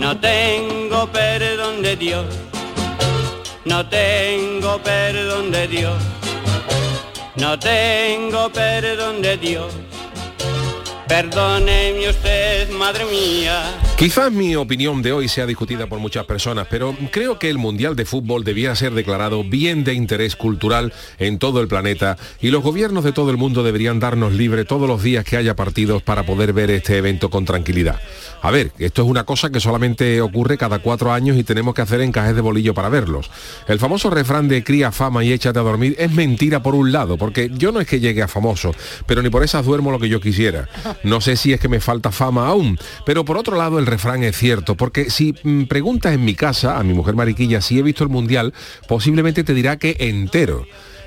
No tengo perdón de Dios, no tengo perdón de Dios, no tengo perdón de Dios. Perdóneme usted, madre mía. Quizás mi opinión de hoy sea discutida por muchas personas, pero creo que el Mundial de Fútbol debía ser declarado bien de interés cultural en todo el planeta y los gobiernos de todo el mundo deberían darnos libre todos los días que haya partidos para poder ver este evento con tranquilidad. A ver, esto es una cosa que solamente ocurre cada cuatro años y tenemos que hacer encajes de bolillo para verlos. El famoso refrán de cría fama y échate a dormir es mentira por un lado, porque yo no es que llegue a famoso, pero ni por esas duermo lo que yo quisiera. No sé si es que me falta fama aún, pero por otro lado el refrán es cierto, porque si mm, preguntas en mi casa a mi mujer Mariquilla si he visto el Mundial, posiblemente te dirá que entero.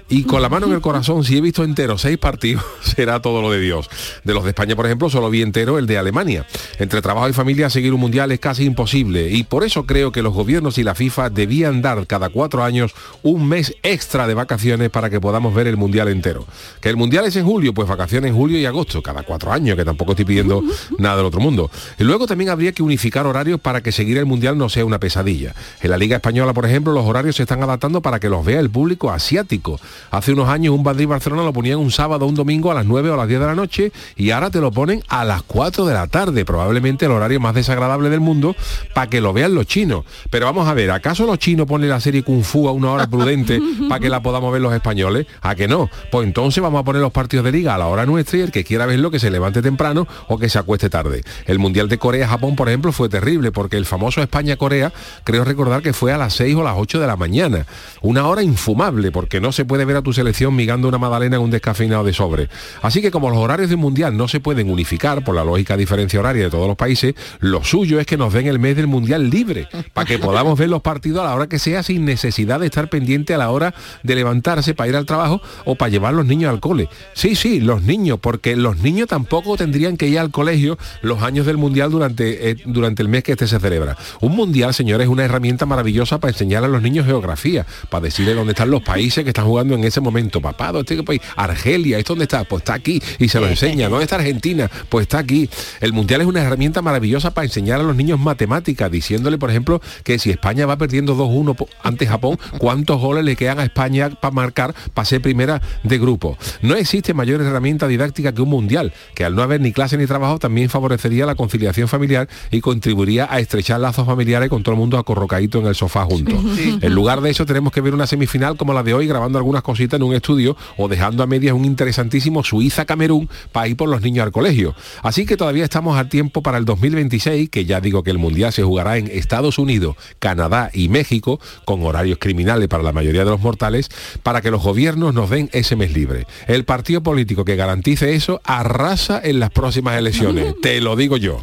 Y con la mano en el corazón, si he visto entero seis partidos, será todo lo de Dios. De los de España, por ejemplo, solo vi entero el de Alemania. Entre trabajo y familia, seguir un mundial es casi imposible. Y por eso creo que los gobiernos y la FIFA debían dar cada cuatro años un mes extra de vacaciones para que podamos ver el mundial entero. Que el mundial es en julio, pues vacaciones en julio y agosto, cada cuatro años, que tampoco estoy pidiendo nada del otro mundo. Y luego también habría que unificar horarios para que seguir el mundial no sea una pesadilla. En la Liga Española, por ejemplo, los horarios se están adaptando para que los vea el público asiático. Hace unos años un Madrid-Barcelona lo ponían un sábado un domingo a las 9 o a las 10 de la noche y ahora te lo ponen a las 4 de la tarde, probablemente el horario más desagradable del mundo, para que lo vean los chinos. Pero vamos a ver, ¿acaso los chinos ponen la serie Kung Fu a una hora prudente para que la podamos ver los españoles? ¿A que no? Pues entonces vamos a poner los partidos de liga a la hora nuestra y el que quiera verlo que se levante temprano o que se acueste tarde. El Mundial de Corea-Japón, por ejemplo, fue terrible porque el famoso España-Corea, creo recordar que fue a las 6 o las 8 de la mañana. Una hora infumable porque no se puede ver a tu selección migando una magdalena en un descafeinado de sobre. Así que como los horarios del Mundial no se pueden unificar por la lógica diferencia horaria de todos los países, lo suyo es que nos den el mes del Mundial libre, para que podamos ver los partidos a la hora que sea sin necesidad de estar pendiente a la hora de levantarse para ir al trabajo o para llevar los niños al cole. Sí, sí, los niños, porque los niños tampoco tendrían que ir al colegio los años del Mundial durante, eh, durante el mes que este se celebra. Un Mundial, señores, es una herramienta maravillosa para enseñar a los niños geografía, para decirles dónde están los países que están jugando en ese momento. Papá, ¿dónde está país? Argelia, ¿es dónde está? Pues está aquí. Y se lo enseña. ¿Dónde está Argentina? Pues está aquí. El Mundial es una herramienta maravillosa para enseñar a los niños matemáticas, diciéndole, por ejemplo, que si España va perdiendo 2-1 po- ante Japón, ¿cuántos goles le quedan a España para marcar para ser primera de grupo? No existe mayor herramienta didáctica que un Mundial, que al no haber ni clase ni trabajo también favorecería la conciliación familiar y contribuiría a estrechar lazos familiares con todo el mundo acorrocadito en el sofá juntos. Sí. En lugar de eso tenemos que ver una semifinal como la de hoy grabando algunas cositas en un estudio o dejando a medias un interesantísimo Suiza-Camerún para ir por los niños al colegio. Así que todavía estamos a tiempo para el 2026, que ya digo que el Mundial se jugará en Estados Unidos, Canadá y México, con horarios criminales para la mayoría de los mortales, para que los gobiernos nos den ese mes libre. El partido político que garantice eso arrasa en las próximas elecciones, te lo digo yo.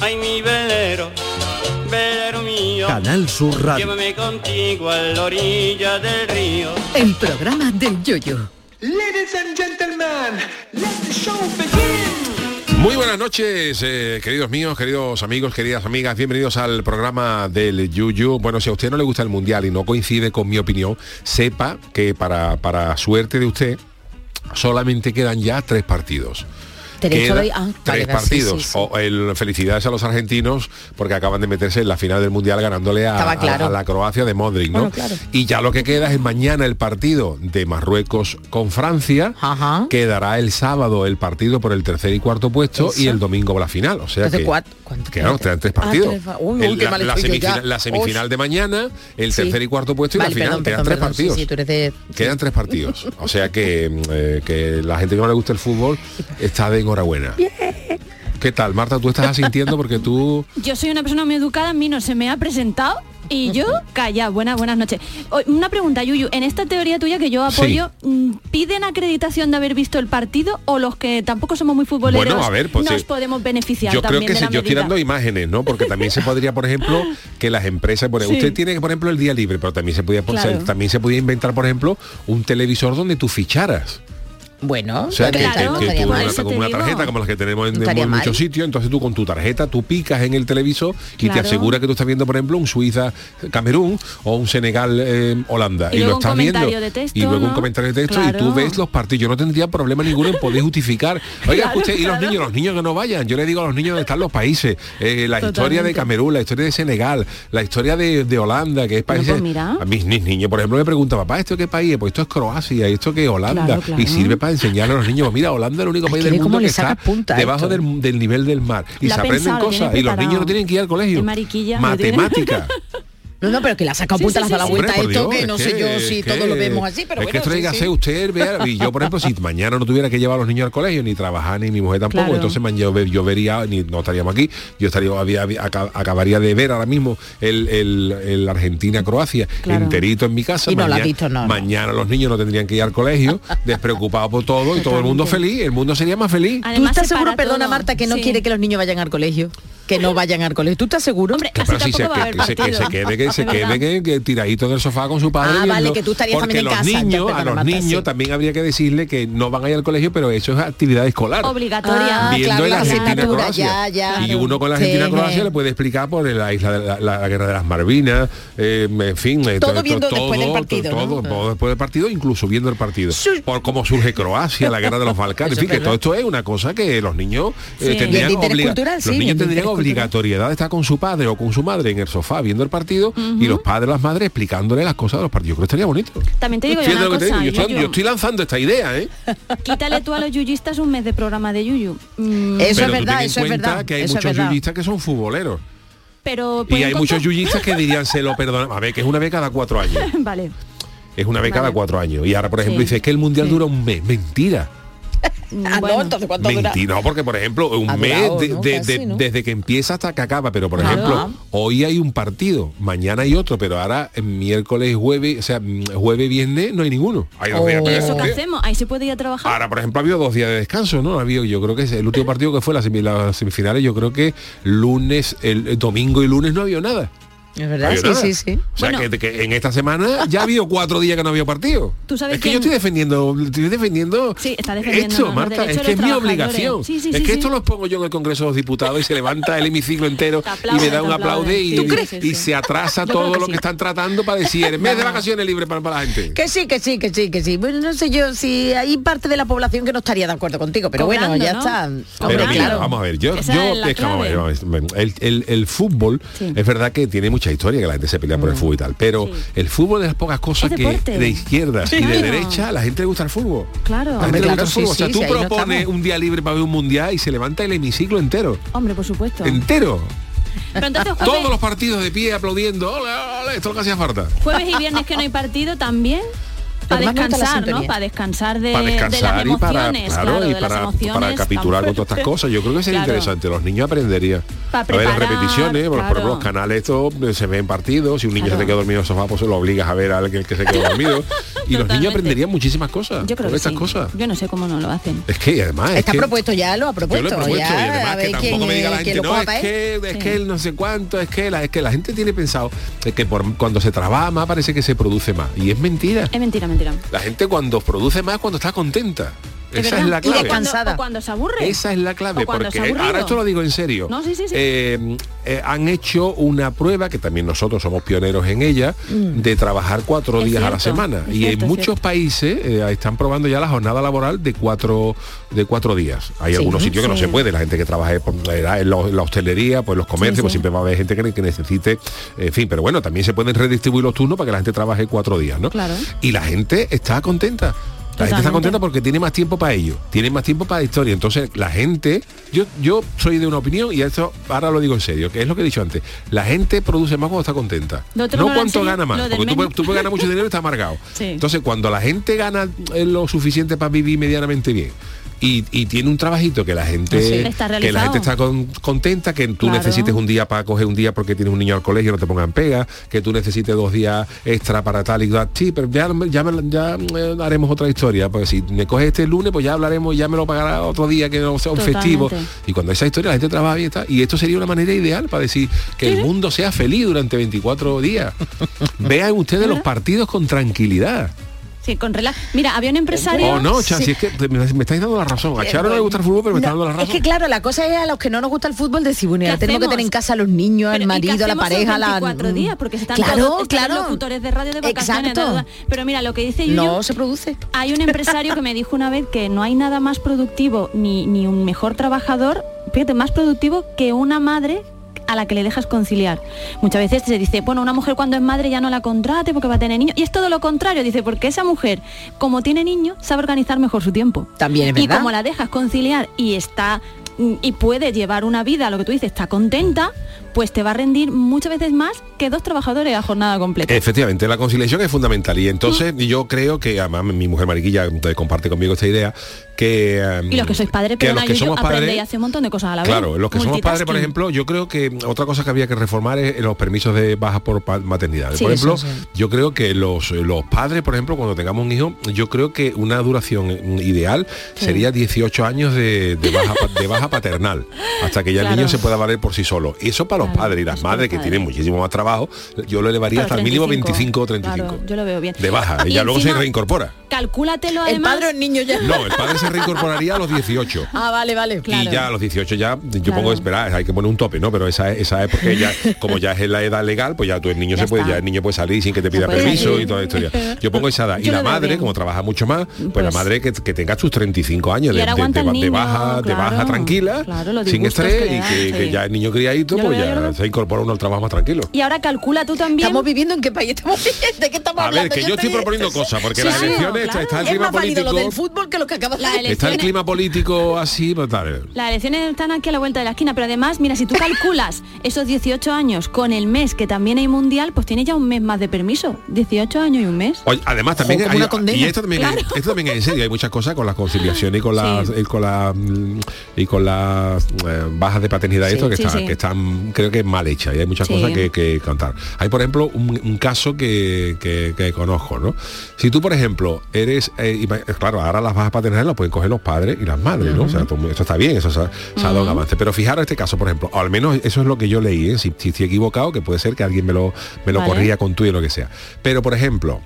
Ay, mi velero, velero mío. Canal Sur Radio. Llévame contigo a la orilla del río. El programa del Yoyo. Ladies and gentlemen, let the show begin. Muy buenas noches, eh, queridos míos, queridos amigos, queridas amigas, bienvenidos al programa del Yuyu. Bueno, si a usted no le gusta el Mundial y no coincide con mi opinión, sepa que para, para suerte de usted solamente quedan ya tres partidos. Todavía- ah, tres vale, partidos. sí, sí. O el- felicidades a los argentinos porque acaban de meterse en la final del Mundial ganándole a, la Croacia de Modric, ¿no? Bueno, claro. Y ya lo que queda es mañana el partido de Marruecos con Francia. Quedará el sábado el partido por el tercer y cuarto puesto Eso. y el domingo la final. O sea Entonces, que, tres Ah, partidos. tres uy, El- la, semifinal, la de mañana, el Sí. tercer y cuarto puesto y la final. perdón, quedan perdón, tres perdón, partidos. sí, tú eres de... Quedan tres partidos. O sea que, mm, eh, que la gente que no le gusta el fútbol está de enhorabuena. ¿Qué tal, Marta? Tú estás asintiendo porque tú... Yo soy una persona muy educada, a mí no se me ha presentado Y yo, calla, buenas, buenas noches. Una pregunta, Yuyu, en esta teoría tuya que yo apoyo, mm, ¿piden acreditación de haber visto el partido o los que tampoco somos muy futboleros Bueno, a ver, pues nos sí. podemos beneficiar Yo creo también que de sí, la yo dando imágenes, ¿no? Porque también se podría, por ejemplo, que las empresas, bueno, usted tiene, por ejemplo, el día libre, pero también se podía, por- Claro. también se podía inventar, por ejemplo, un televisor donde tú ficharas. Bueno, O sea, que, Claro, que- que no tú una, como una tarjeta como las que tenemos en, No muchos sitios, entonces tú con tu tarjeta tú picas en el televisor y te asegura que tú estás viendo, por ejemplo, un Suiza Camerún o un Senegal eh, Holanda Y y, luego lo un estás viendo de texto, y luego un ¿no? comentario de texto y tú ves los partidos. Yo no tendría problema ninguno en poder justificar. Oiga, escuche, y los niños, los niños que no vayan. Yo le digo a los niños dónde están los países, eh, la historia de. Camerún, la historia de Senegal, la historia de, de Holanda, que es país. pues mira. A mis, mis niños, por ejemplo, me preguntan, papá, ¿esto qué país es? Pues esto es Croacia, esto que es Holanda. Y sirve para enseñarle a los niños, mira, Holanda es el único país del mundo que está punta debajo del, del nivel del mar. Y se aprenden pensado, cosas. Y los niños no tienen que ir al colegio. Matemática. No, no, pero que la ha sacado Sí, punta, sí, la sí, da la sí. vuelta a Hombre, esto, Dios, que no es sé yo si es todo que- lo vemos así, pero es bueno, que sí, sí. usted, vea, y yo por ejemplo, si mañana no tuviera que llevar a los niños al colegio, ni trabajar, ni mi mujer tampoco, Claro. entonces mañana yo, ve- yo vería, ni no estaríamos aquí, yo estaría, había- había- aca- acabaría de ver ahora mismo el, el- el Argentina-Croacia Claro. enterito en mi casa. Y no lo mañana, has visto, no, no. mañana los niños no tendrían que ir al colegio, despreocupados por todo, y todo el mundo feliz, el mundo sería más feliz. ¿Tú estás seguro, perdona todo. Marta, que no Sí. quiere que los niños vayan al colegio? Que no vayan al colegio. ¿Tú estás seguro? Hombre, Que, así pero si se, tampoco va a que, haber que se, que se partido. quede que se Es verdad. quede que, que tiradito en el sofá con su padre Ah, vale, viendo- que tú estarías porque también en los casa. Ya, niños a los Marta, niños sí. también habría que decirle que no van a ir al colegio pero eso es actividad escolar Obligatoria. Ah, viendo claro, la Argentina asignatura, Croacia ya, ya. y uno con la Sí. Argentina Croacia le puede explicar por la isla de la, la guerra de las Malvinas eh, en fin eh, Todo viendo después del todo, partido, todo, ¿no? todo después del partido incluso viendo el partido por cómo surge Croacia la guerra de los Balcanes en fin que todo esto es una cosa que los niños eh, Sí. tendrían obliga- cultural, los sí, niños obligatoriedad de estar con su padre o con su madre en el sofá viendo el partido y los padres las madres explicándole las cosas de los partidos. Yo creo que estaría bonito. También te digo yo una te digo, estoy, Yuyu. yo estoy lanzando esta idea, ¿eh? Quítale tú a los yuyistas un mes de programa de Yuyu. Mm, Eso Pero es tú verdad, eso es verdad. que hay eso muchos yuyistas que son futboleros. pero Y pueden hay contar- muchos yuyistas que dirían se lo perdonan. A ver, que es una vez cada cuatro años. Vale. Es una vez cada cuatro años. Y ahora, por ejemplo, Sí. dice que el mundial Sí. dura un mes. Mentira. Ah, Bueno. no, entonces ¿cuánto dura? Mentira. No, porque por ejemplo, un mes durado, de- ¿no? de- Casi, de- ¿no? desde que empieza hasta que acaba. Pero por ejemplo, hoy hay un partido, mañana hay otro, pero ahora eh, miércoles, jueves, o sea, mm, jueves, viernes no hay ninguno. Hay dos Oh. días, ¿Y pero- eso qué hacemos? Ahí se puede ir a trabajar. Ahora, por ejemplo, ha habido dos días de descanso, ¿no? Ha habido, yo creo que es el último partido que fue las, semi- las semifinales, yo creo que lunes, el, el domingo y lunes no había nada. Es No verdad, había sí, sí, sí. O sea, Bueno. que, que en esta semana ya ha habido cuatro días que no había partido. ¿Tú sabes es que yo estoy defendiendo, estoy defendiendo Sí, está defendiendo, esto, ¿no? los Marta, es que es los mi obligación. Sí, sí, es sí, que sí. esto lo pongo yo en el Congreso de los Diputados y se levanta el hemiciclo entero Te y me da un aplaude y, se atrasa Yo todo que lo sí. que están tratando para decir el mes de vacaciones libre para, para la gente. Que sí, que sí, que sí, que sí. Bueno, no sé yo si hay parte de la población que no estaría de acuerdo contigo, pero bueno, ya ¿no? está. Pero mira, vamos a ver, yo, el, fútbol es verdad que tiene mucha historia, que la gente se pelea por el fútbol y tal, pero Sí. el fútbol de las pocas cosas Es que deporte. de izquierdas y de Claro. derecha la gente le gusta el fútbol. Claro. La gente Hombre, le gusta claro, el fútbol. sí, o sea, tú no propones un día libre para ver un mundial y se levanta el hemiciclo entero. Hombre, por supuesto. Entero. Pero entonces jueves, Todos los partidos de pie aplaudiendo. Esto es lo que hacía falta. jueves y viernes que no hay partido también. Para descansar, ¿no? Para descansar de, para de las descansar y emociones, para, claro, claro, y de las para, emociones para capiturar con todas estas cosas. Yo creo que sería Claro. interesante. Los niños aprenderían. A ver las repeticiones, por- ejemplo, los canales estos eh, se ven partidos. Si un niño Claro. se te queda dormido en el sofá, pues se lo obligas a ver al que, que se quedó dormido. Y los niños aprenderían muchísimas cosas Yo creo que estas sí. cosas. Yo no sé cómo no lo hacen. Es que además es Está que, propuesto ya, lo ha yo propuesto. lo he propuesto ya, y además que tampoco quién, me diga la gente, no, es ¿eh? que, es Sí. que el no sé cuánto, es que la, es que la gente tiene pensado que por, cuando se trabaja más parece que se produce más. Y es mentira. Es mentira, mentira. La gente cuando produce más cuando está contenta. Es Esa es la clave. Cuando, Cansada. o cuando se aburre. Esa es la clave, porque ahora esto lo digo en serio. No, sí, sí, sí. Eh, eh, han hecho una prueba, que también nosotros somos pioneros en ella, de trabajar cuatro Mm. Es días a la semana. y cierto, en muchos cierto. países eh, están probando ya la jornada laboral de cuatro de cuatro días. Hay algunos sitios que no se puede, la gente que trabaja en la, en la hostelería, pues los comercios, pues siempre va a haber gente que, que necesite, en fin, pero bueno, también se pueden redistribuir los turnos para que la gente trabaje cuatro días, ¿no? Claro. Y la gente está contenta. La gente está contenta porque tiene más tiempo para ello, tiene más tiempo para la historia. Entonces, la gente, yo, yo soy de una opinión, y esto ahora lo digo en serio, que es lo que he dicho antes, la gente produce más cuando está contenta. No no enseña, gana más, porque tú, puedes- tú puedes ganar mucho dinero y está amargado. Sí. Entonces, cuando la gente gana eh, lo suficiente para vivir medianamente bien, y, y tiene un trabajito que la gente Sí. Está que la gente está con- contenta, que tú Claro. necesites un día para coger un día porque tienes un niño al colegio, no te pongan pega, que tú necesites dos días extra para tal y tal. Sí, pero ya, ya, me- ya, eh, haremos otra historia, porque si me coges este lunes, pues ya hablaremos, ya me lo pagará otro día que no sea un Totalmente. festivo. Y cuando esa historia la gente trabaja bien está, y esto sería una manera ideal para decir que el mundo sea feliz durante 24 días. Vean ustedes los partidos con tranquilidad. Sí, con relax. Mira, había un empresario... Oh, no, Cha, sí. si es que me, me estáis dando la razón. A Charo no le gusta el fútbol, pero me está No, dando la razón. es que claro, la cosa es a los que no nos gusta el fútbol decir, bueno, ¿Qué ya tenemos que hacemos? tener en casa a los niños, al Pero, ¿y qué marido, a la pareja, la 24 días, porque están claro, todos están claro. los locutores de radio de vacaciones. Exacto. Pero mira, lo que dice Yuyu, No se produce. hay un empresario que me dijo una vez que no hay nada más productivo ni, ni un mejor trabajador, fíjate, más productivo que una madre a la que le dejas conciliar. Muchas veces se dice, bueno, una mujer cuando es madre ya no la contrate porque va a tener niños. Y es todo lo contrario, dice, porque esa mujer, como tiene niños, sabe organizar mejor su tiempo. También es Y como la dejas conciliar y está mm, y puede llevar una vida, lo que tú dices, está contenta, pues te va a rendir muchas veces más que dos trabajadores a jornada completa. Efectivamente, la conciliación es fundamental y entonces yo creo que además mi mujer Mariquilla eh, comparte conmigo esta idea que em, y los que sois padres, perdona, los que somos padres a hacer un montón de cosas a la vez. Claro, los que somos padres, por ejemplo, yo creo que otra cosa que había que reformar es los permisos de baja por maternidad. Sí, por ejemplo, eso sí. yo creo que los, los padres, por ejemplo, cuando tengamos un hijo, yo creo que una duración mm, ideal sería 18 años de, de baja, pa- de baja paternal, hasta que ya el Claro. niño se pueda valer por sí solo. Eso para los Claro, padres y las madres los que tienen muchísimo más trabajo, yo lo elevaría hasta el mínimo 35. 25 o 35. Claro, yo lo veo bien. De baja, y Y ya luego se reincorpora. Calcúlatelo El además. padre o el niño ya. No, el padre se reincorporaría a los 18. Ah, vale, vale. Claro. Y ya a los 18 ya, yo Claro. pongo, espera, hay que poner un tope, ¿no? Pero esa, es- esa es porque ya, como ya es la edad legal, pues ya tú el niño Ya se puede, está. ya el niño puede salir sin que te pida permiso salir. y toda la historia. Yo pongo esa edad. Y la madre, bien. como trabaja mucho más, pues, Pues- la madre que, que tenga sus 35 años Y de, de- de el baja, de baja tranquila, Claro, los sin estrés y que, que ya el niño criadito, pues veo, yo lo ya veo. se incorpora uno al trabajo más tranquilo. Y ahora calcula tú también. ¿Estamos viviendo en qué país estamos viviendo? ¿De qué estamos A ver, que yo estoy proponiendo cosas, porque Sí, las sí, elecciones, claro. está el Es clima más válido lo político, del fútbol que lo que acaba de La decir. ele- está el clima político así, pues tal. Las elecciones están aquí a la vuelta de la esquina, pero además, mira, si tú calculas esos 18 años con el mes que también hay mundial, pues tienes ya un mes más de permiso. 18 años y un mes. Oye, además también hay- una condena. y esto también, es, Claro. esto también es en serio, hay muchas cosas con la conciliación y con las Sí. y con la mm, y con las eh, bajas de paternidad y Sí, esto que sí, están sí. que están creo que mal hechas y hay muchas Sí. cosas que, que contar. Hay por ejemplo un, un caso que, que- que conozco, ¿no? Si tú por ejemplo eres eh, ima- claro, ahora las bajas paternales las pueden coger los padres y las madres, ¿no? O sea, esto está bien, eso se ha, se ha dado un avance. Pero fijaros este caso, por ejemplo, o al menos eso es lo que yo leí, ¿eh? si, si estoy equivocado, que puede ser que alguien me lo, me lo Vale. corrija con tú y lo que sea. Pero por ejemplo,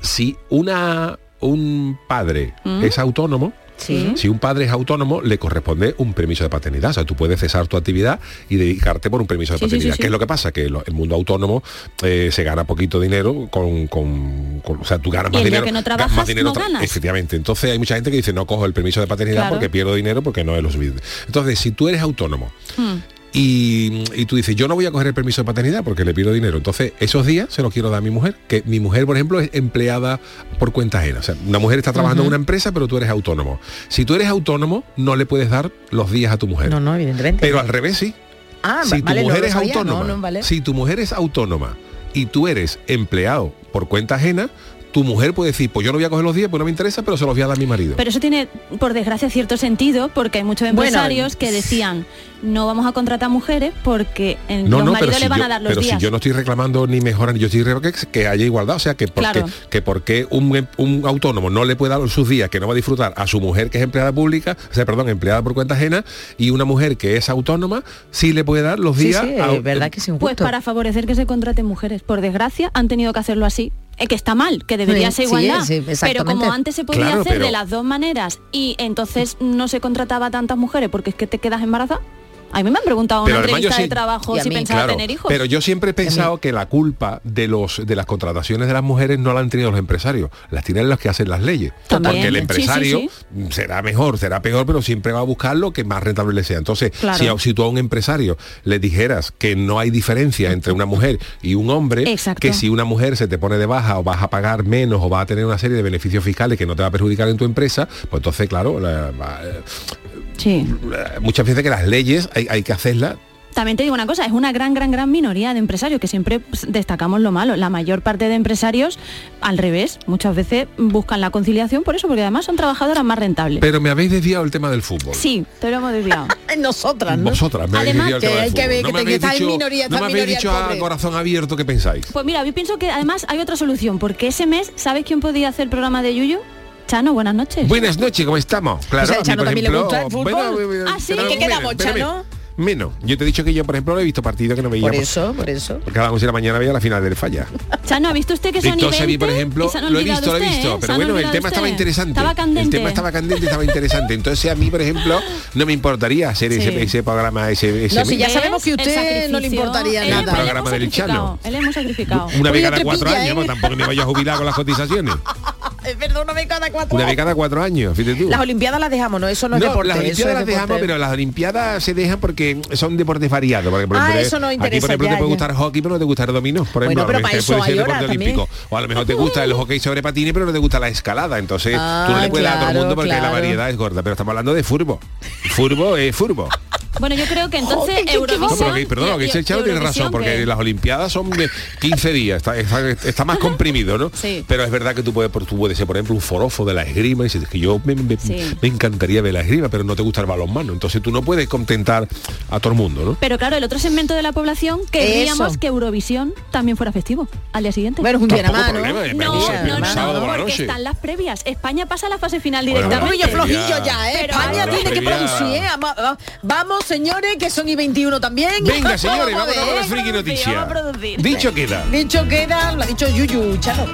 si una un padre es autónomo, Sí. si un padre es autónomo, le corresponde un permiso de paternidad. O sea, tú puedes cesar tu actividad y dedicarte por un permiso de Sí, paternidad. sí. ¿Qué es lo que pasa? Que lo- el mundo autónomo eh, se gana poquito dinero con, con- con- O sea, tú ganas más dinero. que no trabajas, más dinero no ganas. Efectivamente. Entonces hay mucha gente que dice, no cojo el permiso de paternidad Claro. porque pierdo dinero porque no es lo suficiente. Entonces, si tú eres autónomo Hmm. Y, y tú dices, yo no voy a coger el permiso de paternidad porque le pido dinero. Entonces, esos días se los quiero dar a mi mujer, que mi mujer, por ejemplo, es empleada por cuenta ajena. O sea, una mujer está trabajando en una empresa, pero tú eres autónomo. Si tú eres autónomo, no le puedes dar los días a tu mujer. No, no, evidentemente. Pero al revés sí. Ah, si tu vale, mujer es sabía, autónoma, no, no, vale. si tu mujer es autónoma y tú eres empleado por cuenta ajena, tu mujer puede decir, pues yo no voy a coger los días, pues no me interesa, pero se los voy a dar a mi marido. Pero eso tiene, por desgracia, cierto sentido, porque hay muchos Bueno, empresarios que decían, no vamos a contratar mujeres porque eh, No, los no, pero maridos si, le van yo, a dar los pero días. si yo no estoy reclamando ni mejorando, yo estoy reclamando que, que haya igualdad, o sea, que porque, Claro. que porque un, un autónomo no le puede dar sus días que no va a disfrutar a su mujer que es empleada pública, o sea, perdón, empleada por cuenta ajena, y una mujer que es autónoma, sí le puede dar los Sí, días. sí, a- es verdad que es injusto. Pues para favorecer que se contraten mujeres. Por desgracia, han tenido que hacerlo así. Eh, que está mal, que debería Sí, ser igualdad. sí, pero como antes se podía Claro, hacer pero- de las dos maneras y entonces no se contrataba a tantas mujeres porque es que te quedas embarazada. A mí me han preguntado en una entrevista de sí- trabajo y a si mí, pensaba Claro, tener hijos. Pero yo siempre he pensado que la culpa de los de las contrataciones de las mujeres no la han tenido los empresarios, las tienen los que hacen las leyes. También, Porque el sí, sí, empresario sí. será mejor, será peor, pero siempre va a buscar lo que más rentable le sea. Entonces, Claro. si, a- si tú a un empresario le dijeras que no hay diferencia entre una mujer y un hombre, Exacto. que si una mujer se te pone de baja o vas a pagar menos o vas a tener una serie de beneficios fiscales que no te va a perjudicar en tu empresa, pues entonces, claro, la- Sí. muchas veces que las leyes hay, hay que hacerlas También te digo una cosa, es una gran, gran, gran minoría de empresarios que siempre pues, destacamos lo malo. La mayor parte de empresarios, al revés, muchas veces buscan la conciliación por eso, porque además son trabajadoras más rentables. Pero me habéis desviado el tema del fútbol. Sí, te lo hemos desviado. Nosotras, ¿no? Vosotras me habéis Además, desviado el tema que del hay que fútbol. ver no que que habéis dicho, minoría, no me habéis dicho a pobre. corazón abierto qué pensáis. Pues mira, yo pienso que además hay otra solución, porque ese mes, ¿sabes quién podía hacer el programa de Yuyu? Chano, buenas noches. Buenas noches, ¿cómo estamos? Claro, Pues a a mí, Chano por también le ejemplo, gusta el fútbol. bueno, Ah, sí, ¿qué quedamos, Chano? Menos. Yo te he dicho que yo, por ejemplo, no he visto partido que no veía. Por porque eso, por eso. Cada 11 de la mañana veía la final del falla. Chano, ¿ha visto usted que son Entonces a mí, por 20 ejemplo, lo he visto, lo he visto, ¿eh? Pero bueno, el tema estaba interesante. Estaba candente. El tema estaba candente, estaba interesante. Entonces a mí, por ejemplo, no me importaría hacer Sí. ese, ese programa, ese, ese No, si ya sabemos que a usted no le importaría nada. él hemos Programa del sacrificado, Chano. Él hemos sacrificado. una vez cada cuatro años, pues tampoco me vaya a jubilar con las cotizaciones. Es verdad, una vez cada cuatro Una vez años. cada cuatro años, fíjate tú. Las Olimpiadas las dejamos, ¿no? Eso no, es No, deporte. las Olimpiadas es las dejamos, deporte. pero las Olimpiadas se dejan porque son deportes variados. Porque, por Ah, ejemplo, eso no Aquí, interesa por ejemplo, ya, te puede gustar hockey, pero no te gusta el dominó. Por Bueno, ejemplo, pero para eso puede ser hay deporte olímpico. O a lo mejor te gusta el hockey sobre patines, pero no te gusta la escalada. Entonces tú no Ah, le puedes dar a todo el mundo porque la variedad es gorda. Pero estamos hablando de furbo. Furbo es furbo. Bueno, yo creo que entonces Joder, No, Eurovisión... pero perdón, que chavo tiene razón, porque que- las Olimpiadas son de 15 días, está, está- está más comprimido, ¿no? Sí. Pero es verdad que tú puedes, tú puedes ser, por ejemplo, un forofo de la esgrima y dices que yo me, me- Sí. me encantaría ver la esgrima, pero no te gusta el balonmano. Entonces tú no puedes contentar a todo el mundo, ¿no? Pero claro, el otro segmento de la población querríamos Eso. que Eurovisión también fuera festivo al día siguiente. Bueno, es un día nada más, ¿no? problema, no, no, no, no, sábado por la porque noche. están las previas. España pasa a la fase final Bueno, directamente. Yo Previa- flojillo ya, ¿eh? Pero España tiene que producir, ¿eh? Vamos, va- Vamos, señores, que son y 21 también. Venga, señores, Vamos a vamos ver. las friki a producir. Dicho queda. Dicho queda, lo ha dicho Yuyu, Chano.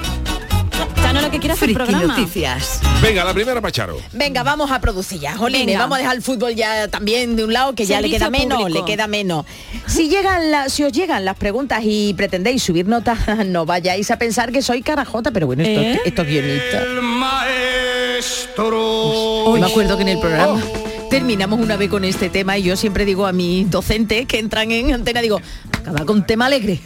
Chano lo que quiere hacer Friki programa. Noticias. Venga, la primera Pacharo. Venga, vamos a producir ya. Jolines, Venga. vamos a dejar el fútbol ya también de un lado, que ya le queda menos, público. le queda menos. Si llegan la- si os llegan las preguntas y pretendéis subir notas, no vayáis a pensar que soy carajota, pero bueno, estos, ¿Eh? estos guionistas. maestro. Me acuerdo que en el programa terminamos una vez con este tema y yo siempre digo a mis docentes que entran en antena, digo, acaba con tema alegre.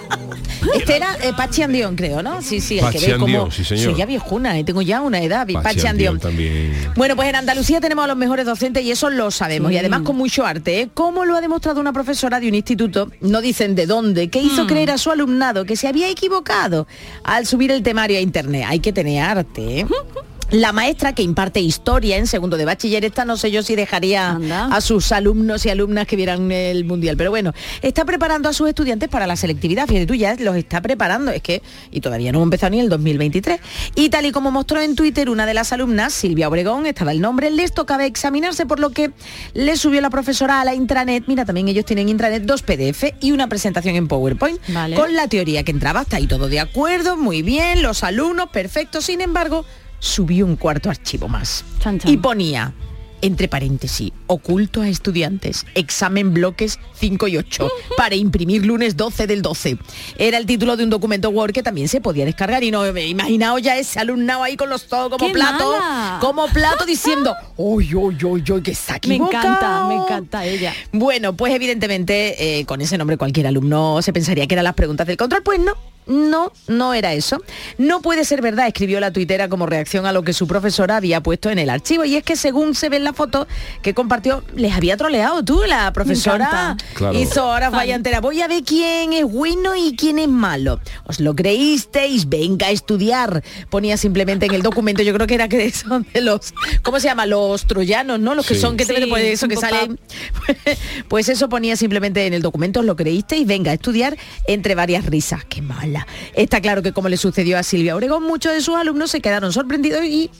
este era eh, Pachi Andión, creo, ¿no? Sí, sí, Pachi que ve como... Andión, sí, señor. Soy ya viejuna, eh, tengo ya una edad, Pachi Pachi, Andión también. Bueno, pues en Andalucía tenemos a los mejores docentes y eso lo sabemos. Y además con mucho arte. ¿eh? Como lo ha demostrado una profesora de un instituto, no dicen de dónde, que hizo creer a su alumnado que se había equivocado al subir el temario a internet. Hay que tener arte. ¿eh? La maestra que imparte historia en segundo de bachiller, esta no sé yo si dejaría Anda. a sus alumnos y alumnas que vieran el mundial. Pero bueno, está preparando a sus estudiantes para la selectividad. Fíjate tú, ya los está preparando. Es que, y todavía no hemos empezado ni el 2023. Y tal y como mostró en Twitter una de las alumnas, Silvia Obregón, estaba el nombre, les tocaba examinarse, por lo que le subió la profesora a la intranet. Mira, también ellos tienen intranet, dos PDF y una presentación en PowerPoint. Vale. Con la teoría que entraba, está ahí todo de acuerdo, muy bien, los alumnos, perfecto. Sin embargo, subió un cuarto archivo más. Chan, chan. Y ponía, entre paréntesis, oculto a estudiantes, examen bloques 5 y 8, para imprimir lunes 12 del 12. Era el título de un documento Word que también se podía descargar y no me imaginaos ya ese alumnado ahí con los todo como ¡Qué plato, mala! como plato diciendo, uy, uy, uy, uy, que está Me equivocado". encanta, me encanta ella. Bueno, pues evidentemente eh, con ese nombre cualquier alumno se pensaría que eran las preguntas del control. Pues no, no, no era eso. No puede ser verdad, escribió la tuitera como reacción a lo que su profesora había puesto en el archivo. Y es que según se ve en la foto que compartió, les había troleado tú, la profesora. Claro. hizo horas vaya entera. Voy a ver quién es bueno y quién es malo. ¿Os lo creísteis? Venga a estudiar. Ponía simplemente en el documento, yo creo que era que son de los, ¿cómo se llama? Los troyanos, ¿no? Los que Sí. son, que te Sí, meten por eso que salen pues eso ponía simplemente en el documento, os lo creíste y venga a estudiar entre varias risas. Qué mala. Está claro que como le sucedió a Silvia Obregón, muchos de sus alumnos se quedaron sorprendidos y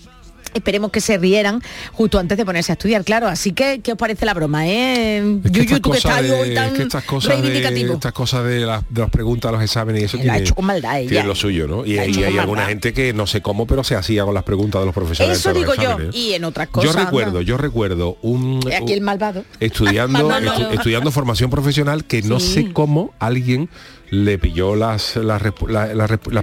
esperemos que se rieran justo antes de ponerse a estudiar, claro. Así que, ¿qué os parece la broma, eh? Es que Yuyu, estas tú que cosas estás de- hoy tan es que estas cosas de, reivindicativo. estas cosas de las, de las preguntas, los exámenes y eso Lo ha tiene, hecho con maldad tiene lo suyo, ¿no? Y, ha hay alguna gente que no sé cómo, pero se hacía con las preguntas de los profesores. Eso de digo yo, exámenes. y en otras cosas. Yo recuerdo, anda. yo recuerdo un Aquí el malvado. estudiando estu- estudiando formación profesional que no Sí. sé cómo alguien le pilló las las,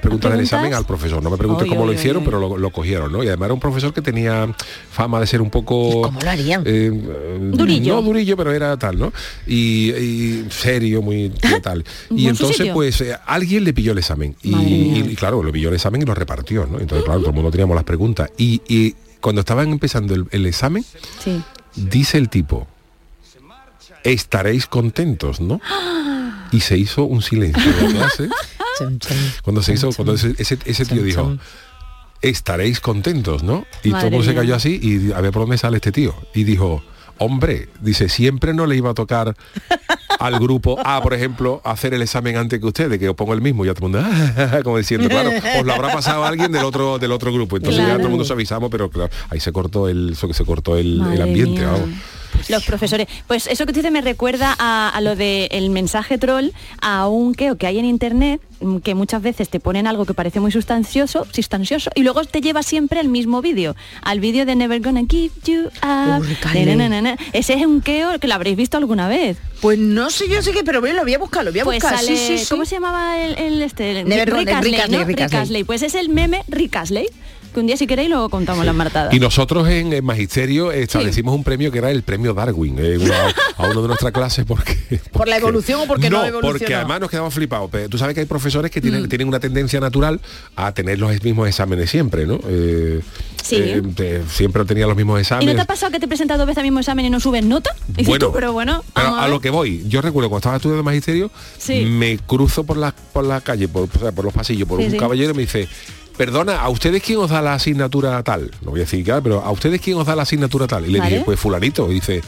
preguntas del examen al profesor. No me preguntes cómo lo hicieron, oy, pero lo, lo cogieron, ¿no? Y además era un profesor que tenía fama de ser un poco... ¿Y cómo lo harían? eh, Durillo. No durillo, pero era tal, ¿no? Y, y serio, muy tal. Y entonces, pues, eh, alguien le pilló el examen. Y, claro, le pilló el examen y lo repartió, ¿no? Entonces, claro, todo el mundo teníamos las preguntas. Y, y cuando estaban empezando el, el examen, Sí. dice el tipo, estaréis contentos, ¿no? Y se hizo un silencio en la clase. Chum, chum. Cuando se hizo, cuando ese, ese- ese tío dijo, estaréis contentos, ¿no? Y todo Madre el mundo se mía. cayó así y a ver por dónde sale este tío. Y dijo, hombre, dice, siempre no le iba a tocar al grupo A, por ejemplo, hacer el examen antes que ustedes, que yo pongo el mismo, y ya todo el mundo, "Ah", como diciendo, claro, os lo habrá pasado a alguien del otro, del otro grupo. Entonces ya todo el mundo se avisamos, pero claro, ahí se cortó el, se cortó el, ambiente, mía. vamos. Los profesores. Pues eso que tú dices me recuerda a, a lo de el mensaje troll, a un queo que hay en internet, mm, que muchas veces te ponen algo que parece muy sustancioso, sustancioso, y luego te lleva siempre al mismo vídeo, al vídeo de Never Gonna Give You Up. Uy, Carmen. Na, na, na, na. Ese es un queo que lo habréis visto alguna vez. Pues no sé yo sé qué, pero bueno, lo voy a buscar, lo voy a Pues buscar. sale, sí, sí, sí. ¿cómo se llamaba el, el este? El- Never Rick Rick Astley, ¿no? Rick Rick Astley. Astley. Pues es el meme Rick Astley, que un día si queréis luego contamos las martadas. Y nosotros en, en Magisterio establecimos un premio que era el premio Darwin eh, una- a uno de nuestras clases porque, ¿Por la evolución o porque no no evolucionó? porque además nos quedamos flipados. Pero tú sabes que hay profesores que Mm. tienen, tienen una tendencia natural a tener los mismos exámenes siempre, ¿no? Eh, Sí. eh, te- siempre tenía los mismos ¿Y no exámenes. te ha pasado que te presentas dos veces al mismo examen y no subes nota? Y dices tú, pero bueno, pero vamos a, a, lo que voy, yo recuerdo cuando estaba estudiando magisterio, Sí. me cruzo por la por la calle, por, o sea, por los pasillos, por Sí, un sí. caballero y me dice, perdona, ¿a ustedes quién os da la asignatura tal? No voy a decir claro, pero ¿a ustedes quién os da la asignatura tal? Y le Vale. dije, pues fulanito. Y dice,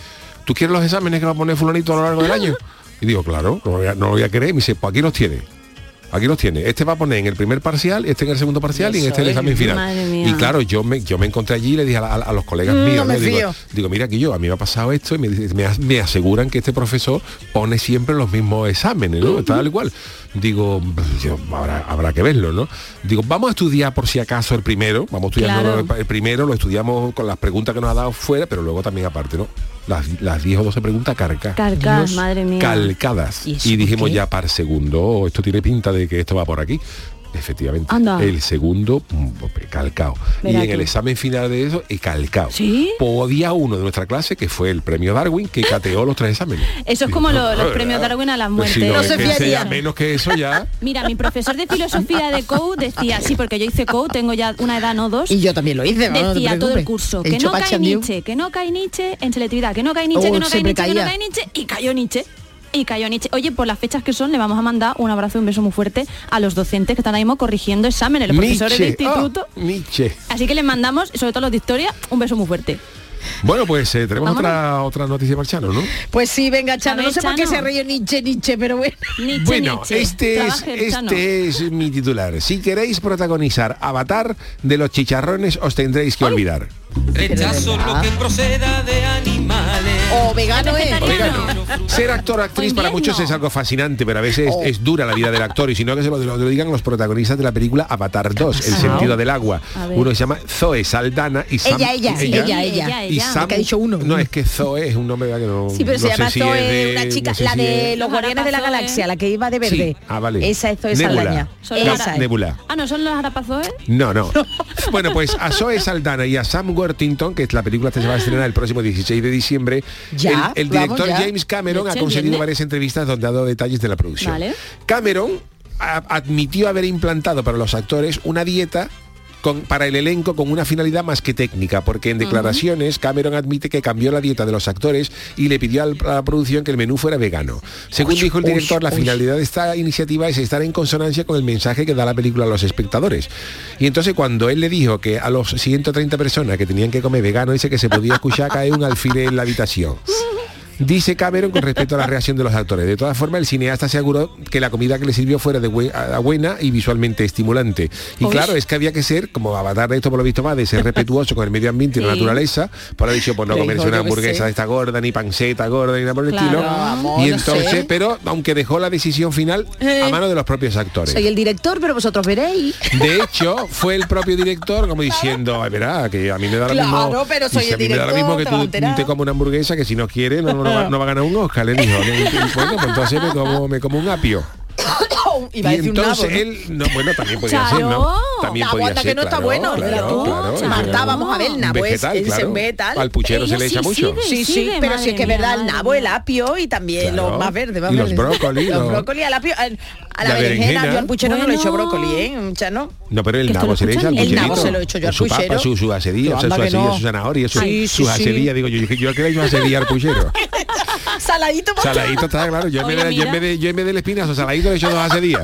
¿tú quieres los exámenes que va a poner fulanito a lo largo del año? Y digo, claro, no lo voy a, no lo voy a querer. Y me dice, pues aquí los tiene. Aquí los tiene. Este va a poner en el primer parcial, este en el segundo parcial y en este el examen final. Y claro, yo me, yo me encontré allí y le dije a, la- a los colegas Mm, míos, digo, fío. digo, mira aquí yo, a mí me ha pasado esto y me, me, as- me aseguran que este profesor pone siempre los mismos exámenes, ¿no? Tal y cual. Digo, yo, habrá, habrá que verlo, ¿no? Digo, vamos a estudiar por si acaso el primero, vamos a estudiar Claro. el primero, lo estudiamos con las preguntas que nos ha dado fuera, pero luego también aparte, ¿no? Las, las 10 o 12 preguntas cargadas Carcas, madre mía. calcadas. ¿Y dijimos qué? ya para el segundo, "Oh, esto tiene pinta de que esto va por aquí. Efectivamente. Anda. El segundo, mm, calcao. Verá y en el examen final de eso, y calcao. ¿Sí? Podía uno de nuestra clase, que fue el premio Darwin, que cateó los tres exámenes. Eso es como lo- los premios Darwin a las si muertes. no, No se que menos que eso ya. Mira, mi profesor de filosofía de COU decía, sí, porque yo hice COU, tengo ya una edad, no dos. Y yo también lo hice, vamos, Decía todo el curso, que no cae. Nietzsche, que no cae Nietzsche en selectividad, que no cae Nietzsche, Oh, que no cae Nietzsche, que no cae Nietzsche, y cayó Nietzsche. Y cayó Nietzsche. Oye, por las fechas que son, le vamos a mandar un abrazo y un beso muy fuerte a los docentes que están ahí mismo corrigiendo exámenes, los profesores de Nietzsche, instituto. ah, Nietzsche. Así que les mandamos, sobre todo los de historia, un beso muy fuerte. Bueno, pues eh, tenemos Vámonos. otra otra noticia marchano, ¿no? Pues sí, venga, Chano, ver, no sé por qué Chano. se ríe Nietzsche, Nietzsche, pero bueno. Nietzsche, Bueno, Nietzsche. este, es, Chano. este es mi titular. Si queréis protagonizar Avatar de los chicharrones, os tendréis que olvidar. Rechazo lo que proceda de animales. O vegano es. Ser actor o actriz para muchos es algo fascinante, pero a veces Oh. es dura la vida del actor y si no que se lo, lo digan los protagonistas de la película Avatar 2, El sentido del agua. Uno se llama Zoe Saldana y Sam Ella, ella, ella, ella. ella, y ella. Sam, Que ha dicho uno. No, es que Zoe es un nombre que no Sí, pero no se sé llama si Zoe, es de- una chica, no sé la si de es- los Guardianes de la. Galaxia, la que iba de verde. Sí, ah, vale. Esa es Zoe Nebula. Saldaña. Son los Esa Nebula. Ah, no, son los arapazoes. No, no. bueno, pues a Zoe Saldana y a Sam Worthington, que es la película que se va a estrenar el próximo 16 de diciembre, Ya, el, el vamos director ya. James Cameron ha viernes. varias entrevistas donde ha dado detalles de la producción. Vale. Cameron admitió haber implantado para los actores una dieta con- para el elenco con una finalidad más que técnica, porque en declaraciones Cameron admite que cambió la dieta de los actores y le pidió a la producción que el menú fuera vegano. Según Uy, dijo el uy, director, la uy. finalidad de esta iniciativa es estar en consonancia con el mensaje que da la película a los espectadores. Y entonces cuando él le dijo que a los 130 personas que tenían que comer vegano, dice que se podía escuchar caer un alfiler en la habitación. Dice Cameron con respecto a la reacción de los actores. De todas formas, el cineasta se aseguró que la comida que le sirvió fuera de buena y visualmente estimulante. Y Uy. claro, es que había que ser, como avatar de esto por lo visto más, de ser respetuoso con el medio ambiente y la naturaleza. Por haber dicho, pues no comerse una hamburguesa de esta gorda, ni panceta gorda, ni nada por el Claro. estilo. Y no entonces, sé. pero aunque dejó la decisión final Eh. a mano de los propios actores. Soy el director, pero vosotros veréis. De hecho, fue el propio director como diciendo, ay, verá, que a mí me da lo Claro, mismo. pero soy el a mí me da lo mismo que tú enterar". te comes una hamburguesa que si no quiere no, no va, no va a ganar un Oscar, le dijo. bueno, pues entonces me como, me como un apio. Iba a un entonces nabo, ¿no? él, no, bueno, también podía Charo. ser, ¿no? También podía aguanta ser, que no está claro, bueno, claro, tú. claro. Marta, claro. vamos a ver, el nabo es, Vegetal, es claro. vegetal. Al puchero se le sí echa mucho. sigue. Sí, sí, sigue, pero si es que mía, verdad, el nabo, el apio y también Claro. los más verdes, más Y los brócolis, Los brócolis, al apio, al- a la, La berenjena, berenjena. yo al puchero no le he hecho Bueno. brócoli, ¿eh? Ya no. No, pero el nabo lo se le echa al El nabo se lo he hecho yo al su papa, puchero. su, su o sea, su no. su zanahoria, su, Sí, su asedía, digo yo, yo, yo que le he hecho al puchero. Saladito para Saladito está claro. Yo en, vez Oye, de, yo, en vez de, yo en vez del espinazo, saladito le he hecho dos hace días.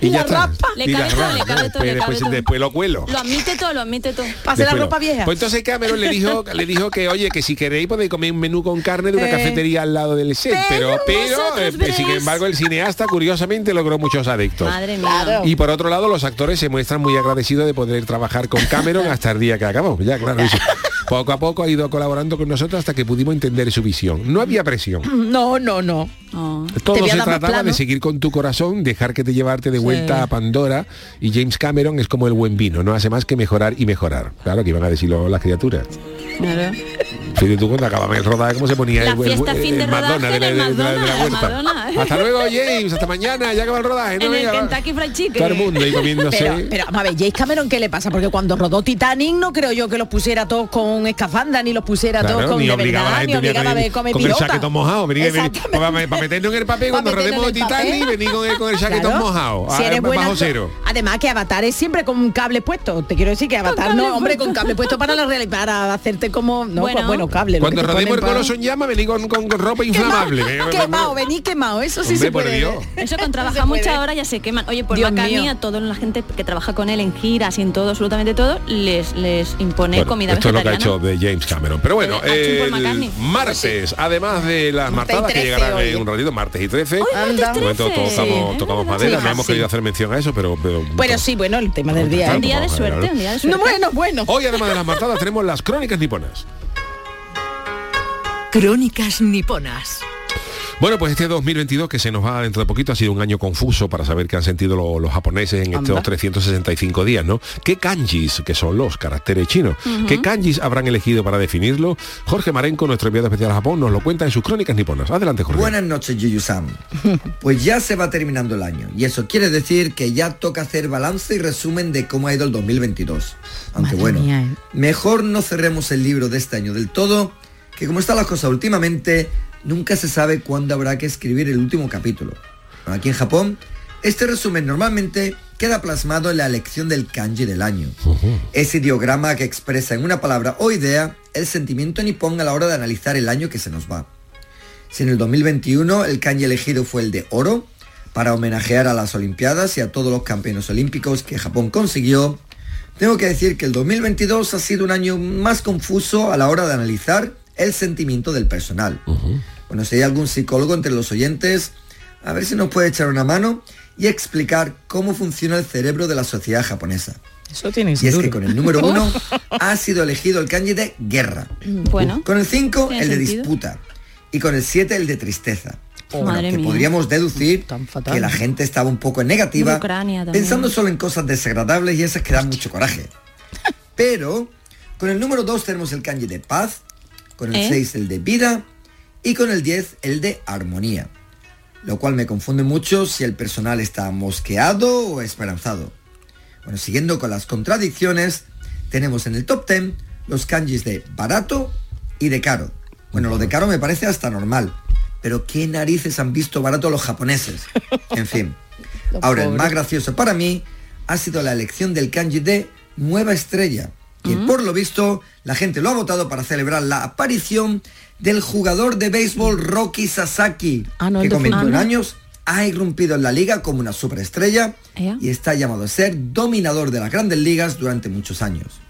Y, la ya está. Le Y cabe la todo, raspa. le cabe todo, Después, le cabe después, todo. después lo cuelo. Lo admite todo, lo admite todo. Pase la ropa vieja. Pues entonces Cameron le dijo, le dijo que, oye, que si queréis podéis comer un menú con carne de una Eh. cafetería al lado del set. Pero, Pero pero, eh, sin veréis. embargo, el cineasta curiosamente logró muchos adictos. Madre mía. Claro. Y por otro lado, los actores se muestran muy agradecidos de poder trabajar con Cameron hasta el día que acabó. Ya, claro. dice, Poco a poco ha ido colaborando con nosotros hasta que pudimos entender su visión. No había presión. No, no, no. Oh. Todo se trataba de seguir con tu corazón, dejar que te llevarte de vuelta a Pandora y James Cameron es como el buen vino, no hace más que mejorar y mejorar. Claro que iban a decirlo las criaturas. Claro. Fíjate tú cuando acabamos el rodaje cómo se ponía La el, el- fiesta fin de el Madonna rodaje de la, en el de la- de la Madonna, huerta. Madonna, ¿eh? Hasta luego James, hasta mañana, ya acaba el rodaje. no En el venga, va. Kentucky Fried Chicken. Todo el mundo ahí comiéndose. Pero, a ver, James Cameron, ¿qué le pasa? Porque cuando rodó Titanic no creo yo que los pusiera todos con escafanda, ni los pusiera Claro, todos con ni obligaba a la verdad, ni gente obligaba a con, ver comer con el pirota. chaquetón mojado. Venía, venía- Exactamente. para, para meternos en el papel Pa' cuando rodemos Titanic, con el, con el chaquetón Claro. mojado. Si ah, eres bajo cero. Además que Avatar es siempre con un cable puesto. Te quiero decir que Avatar no, hombre, con cable puesto para la para como no, Bueno. cable. Cuando rodemos el coloso en llama, vení con, ropa inflamable. Quemado, quemado, vení quemado, eso sí Hombre, se puede. Dios. Eso con trabajar muchas horas ya se queman. Oye, por mío. a toda la gente que trabaja con él en giras y en todo, absolutamente todo, les, les impone Bueno, comida esto es lo que ha hecho de James Cameron. Pero bueno, el martes, además de las Martes martadas que 13 llegarán hoy. en un ratito, martes y 13. Anda. De momento 13, tocamos, sí, tocamos es madera, no hemos querido hacer mención a eso, pero... pero Bueno, sí, bueno, el tema del día. Un ¿eh? día de Vamos a ver, suerte, ¿no? un día de suerte. No, bueno, bueno. Hoy, además de las martadas, tenemos las crónicas Crónicas niponas. Bueno, pues este 2022 que se nos va dentro de poquito ha sido un año confuso para saber qué han sentido lo- los japoneses en estos Anda. 365 días, ¿no? ¿Qué kanjis, que son los caracteres chinos, qué kanjis habrán elegido para definirlo? Jorge Marenco, nuestro enviado especial a Japón, nos lo cuenta en sus crónicas niponas. Adelante, Jorge. Buenas noches, Yuyu-san. Pues ya se va terminando el año y eso quiere decir que ya toca hacer balance y resumen de cómo ha ido el 2022. Aunque Madre bueno, mía, ¿eh? mejor no cerremos el libro de este año del todo, que como están las cosas últimamente, nunca se sabe cuándo habrá que escribir el último capítulo. Aquí en Japón, este resumen normalmente queda plasmado en la elección del kanji del año. Ese ideograma que expresa en una palabra o idea el sentimiento nipón a la hora de analizar el año que se nos va. Si en el 2021 el kanji elegido fue el de oro, para homenajear a las Olimpiadas y a todos los campeones olímpicos que Japón consiguió, tengo que decir que el 2022 ha sido un año más confuso a la hora de analizar el sentimiento del personal. Bueno, si hay algún psicólogo entre los oyentes, a ver si nos puede echar una mano y explicar cómo funciona el cerebro de la sociedad japonesa. Eso tiene Y es que con el número uno ha sido elegido el kanji de guerra. Bueno, Con el 5 Tiene el de sentido. disputa. Y con el 7 el de tristeza. Bueno, Madre que mía. podríamos deducir Tan fatal. que la gente estaba un poco en negativa, pensando solo en cosas desagradables y esas que dan mucho coraje. Pero con el número 2 tenemos el kanji de paz, con el ¿Eh? 6 el de vida y con el 10 el de armonía. Lo cual me confunde mucho si el personal está mosqueado o esperanzado. Bueno, siguiendo con las contradicciones, tenemos en el top 10 los kanjis de barato y de caro. Bueno, lo de caro me parece hasta normal, pero ¿qué narices han visto barato los japoneses? En fin. Ahora, el más gracioso para mí ha sido la elección del kanji de nueva estrella, que por lo visto la gente lo ha votado para celebrar la aparición del jugador de béisbol Rocky Sasaki, Ah, no, que con 21 fútbol. años ha irrumpido en la liga como una superestrella y está llamado a ser dominador de las grandes ligas durante muchos años.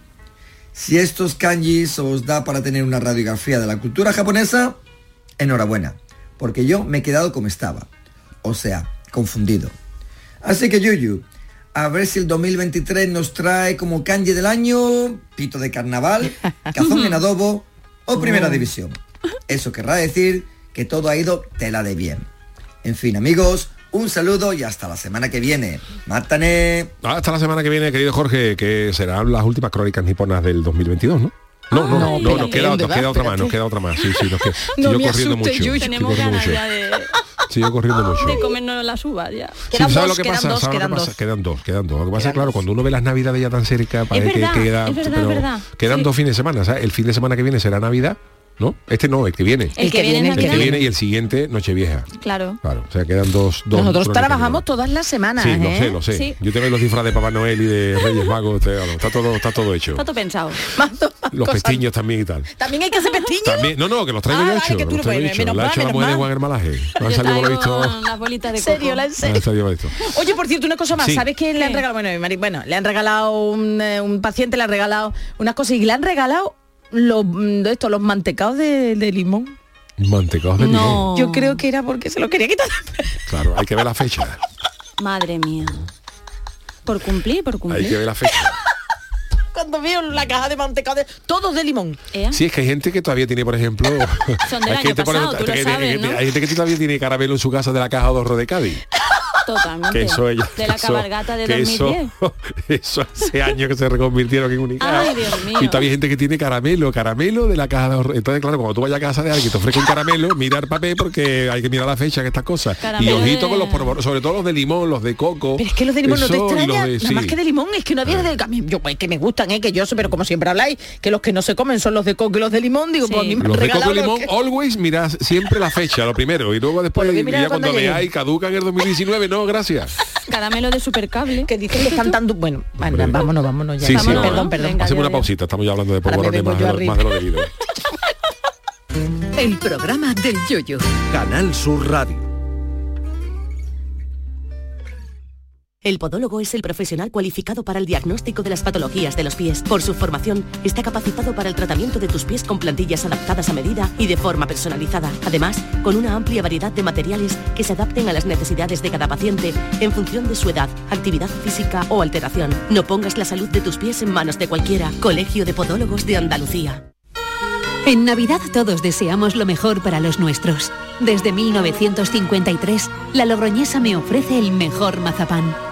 Si estos kanjis os da para tener una radiografía de la cultura japonesa, enhorabuena, porque yo me he quedado como estaba, o sea, confundido. Así que Yuyu, a ver si el 2023 nos trae como kanji del año, pito de carnaval, cazón en adobo o primera división. Eso querrá decir que todo ha ido tela de bien. En fin, amigos, un saludo y hasta la semana que viene. ¡Mátane! Hasta la semana que viene, querido Jorge, que serán las últimas crónicas niponas del 2022, ¿no? No, no, no, no, nos queda, nos queda otra más, nos queda otra más. Sí, sí, nos queda. No me corriendo mucho. Tenemos corriendo ganas mucho. ya de, Sigo corriendo mucho. de comernos las uvas ya. Sí, Quedan ¿sabes dos, lo que quedan pasa? dos, ¿Sabes lo que quedan pasa? dos. Quedan dos, quedan dos. Lo que pasa es Quedan claro, cuando uno ve las navidades ya tan cerca, parece verdad, que queda, es verdad, pero verdad. quedan Sí. dos fines de semana. ¿sabes? El fin de semana que viene será Navidad, ¿no? Este no, el que viene. El que viene El que viene y el siguiente, Nochevieja. Claro. Claro, o sea, quedan dos... dos Nosotros trabajamos todas las semanas, Sí, lo ¿eh? sé, lo sé. Sí. Yo tengo los disfraces de Papá Noel y de Reyes Magos, está todo, está todo hecho. Está todo pensado. Más- más Los pestiños también y tal. También hay que hacer pestiños. También, no, no, que los traigo Ah, yo tú los lo traigo puedes- La ha mal, hecho la menos mujer de. Juan Hermalaje. Han Yo salido por lo traigo visto. las bolitas de ¿En serio? ¿La en serio? Han. Oye, por cierto, una cosa más. Sí. ¿Sabes qué le han regalado? Bueno, le han regalado un, eh, un paciente, le han regalado unas cosas y le han regalado los, de esto, los mantecados de, de limón. Mantecados de limón. No. Yo creo que era porque se lo quería quitar. Claro, hay que ver la fecha. Madre mía. Por cumplir, por Hay que cumplir. ver la fecha. Cuando veo la caja de mantecados, de, todos de limón. ¿Eh? Sí, es que hay gente que todavía tiene, por ejemplo... Son del hay año gente, por pasado, ejemplo, tú lo que- sabes, que- ¿no? Hay gente que todavía tiene caramelo en su casa de la caja de ahorro de Cádiz. Totalmente. Que eso ella, de la que eso- cabalgata de que 2010. Eso, eso hace años que se reconvirtieron en única. Ay, Dios mío. Y todavía hay gente que tiene caramelo, caramelo de la caja de ahorro. Entonces, claro, cuando tú vayas a casa de alguien y te ofrece un caramelo, mira el papel porque hay que mirar la fecha que estas cosas. Caramelo y ojito de- con los sobre todo los de limón, los de coco. Pero es que los de limón no te Eso y los extraña, de- nada sí. más que de limón, es que no había de... a mí- Yo, pues, que me gustan, ¿eh? que yo sé, pero como siempre habláis, que los que no se comen son los de coco y los de limón, digo, Sí. pues me han Los de coco y limón, que- always mirad siempre la fecha, lo primero, y luego después, Pues ya cuando cuando veáis, caduca en el 2019, no, gracias. Caramelo de supercable. que dicen que están tan... du- Bueno, Hombre. vámonos, vámonos ya. Sí, perdón, perdón. Venga. Hacemos ya, una ya. pausita, estamos ya hablando de polvorones más, de lo- más de lo debido. El programa del yoyo. Canal Sur Radio. El podólogo es el profesional cualificado para el diagnóstico de las patologías de los pies. Por su formación, está capacitado para el tratamiento de tus pies con plantillas adaptadas a medida y de forma personalizada. Además, con una amplia variedad de materiales que se adapten a las necesidades de cada paciente en función de su edad, actividad física o alteración. No pongas la salud de tus pies en manos de cualquiera. Colegio de Podólogos de Andalucía. En Navidad todos deseamos lo mejor para los nuestros. Desde 1953, la Logroñesa me ofrece el mejor mazapán.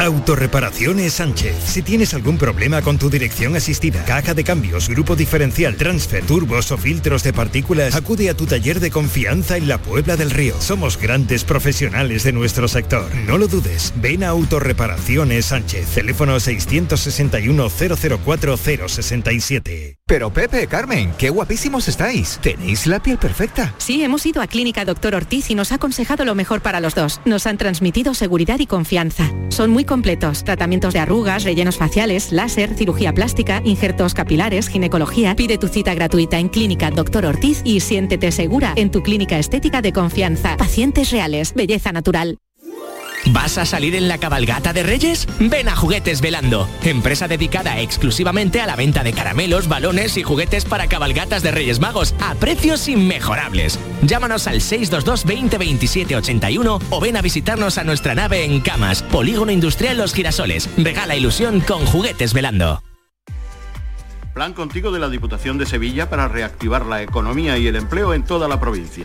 Autorreparaciones Sánchez. Si tienes algún problema con tu dirección asistida, caja de cambios, grupo diferencial, transfer, turbos o filtros de partículas, acude a tu taller de confianza en la Puebla del Río. Somos grandes profesionales de nuestro sector. No lo dudes. Ven a Autorreparaciones Sánchez. Teléfono 661 004 067. Pero Pepe, Carmen, qué guapísimos estáis. Tenéis la piel perfecta. Sí, hemos ido a Clínica Doctor Ortiz y nos ha aconsejado lo mejor para los dos. Nos han transmitido seguridad y confianza. Son muy completos. Tratamientos de arrugas, rellenos faciales, láser, cirugía plástica, injertos capilares, ginecología. Pide tu cita gratuita en Clínica Doctor Ortiz y siéntete segura en tu clínica estética de confianza. Pacientes reales, belleza natural. ¿Vas a salir en la cabalgata de Reyes? Ven a Juguetes Velando, empresa dedicada exclusivamente a la venta de caramelos, balones y juguetes para cabalgatas de Reyes Magos a precios inmejorables. Llámanos al 622 20 27 81 o ven a visitarnos a nuestra nave en Camas, Polígono Industrial Los Girasoles. Regala ilusión con Juguetes Velando. Plan Contigo de la Diputación de Sevilla para reactivar la economía y el empleo en toda la provincia.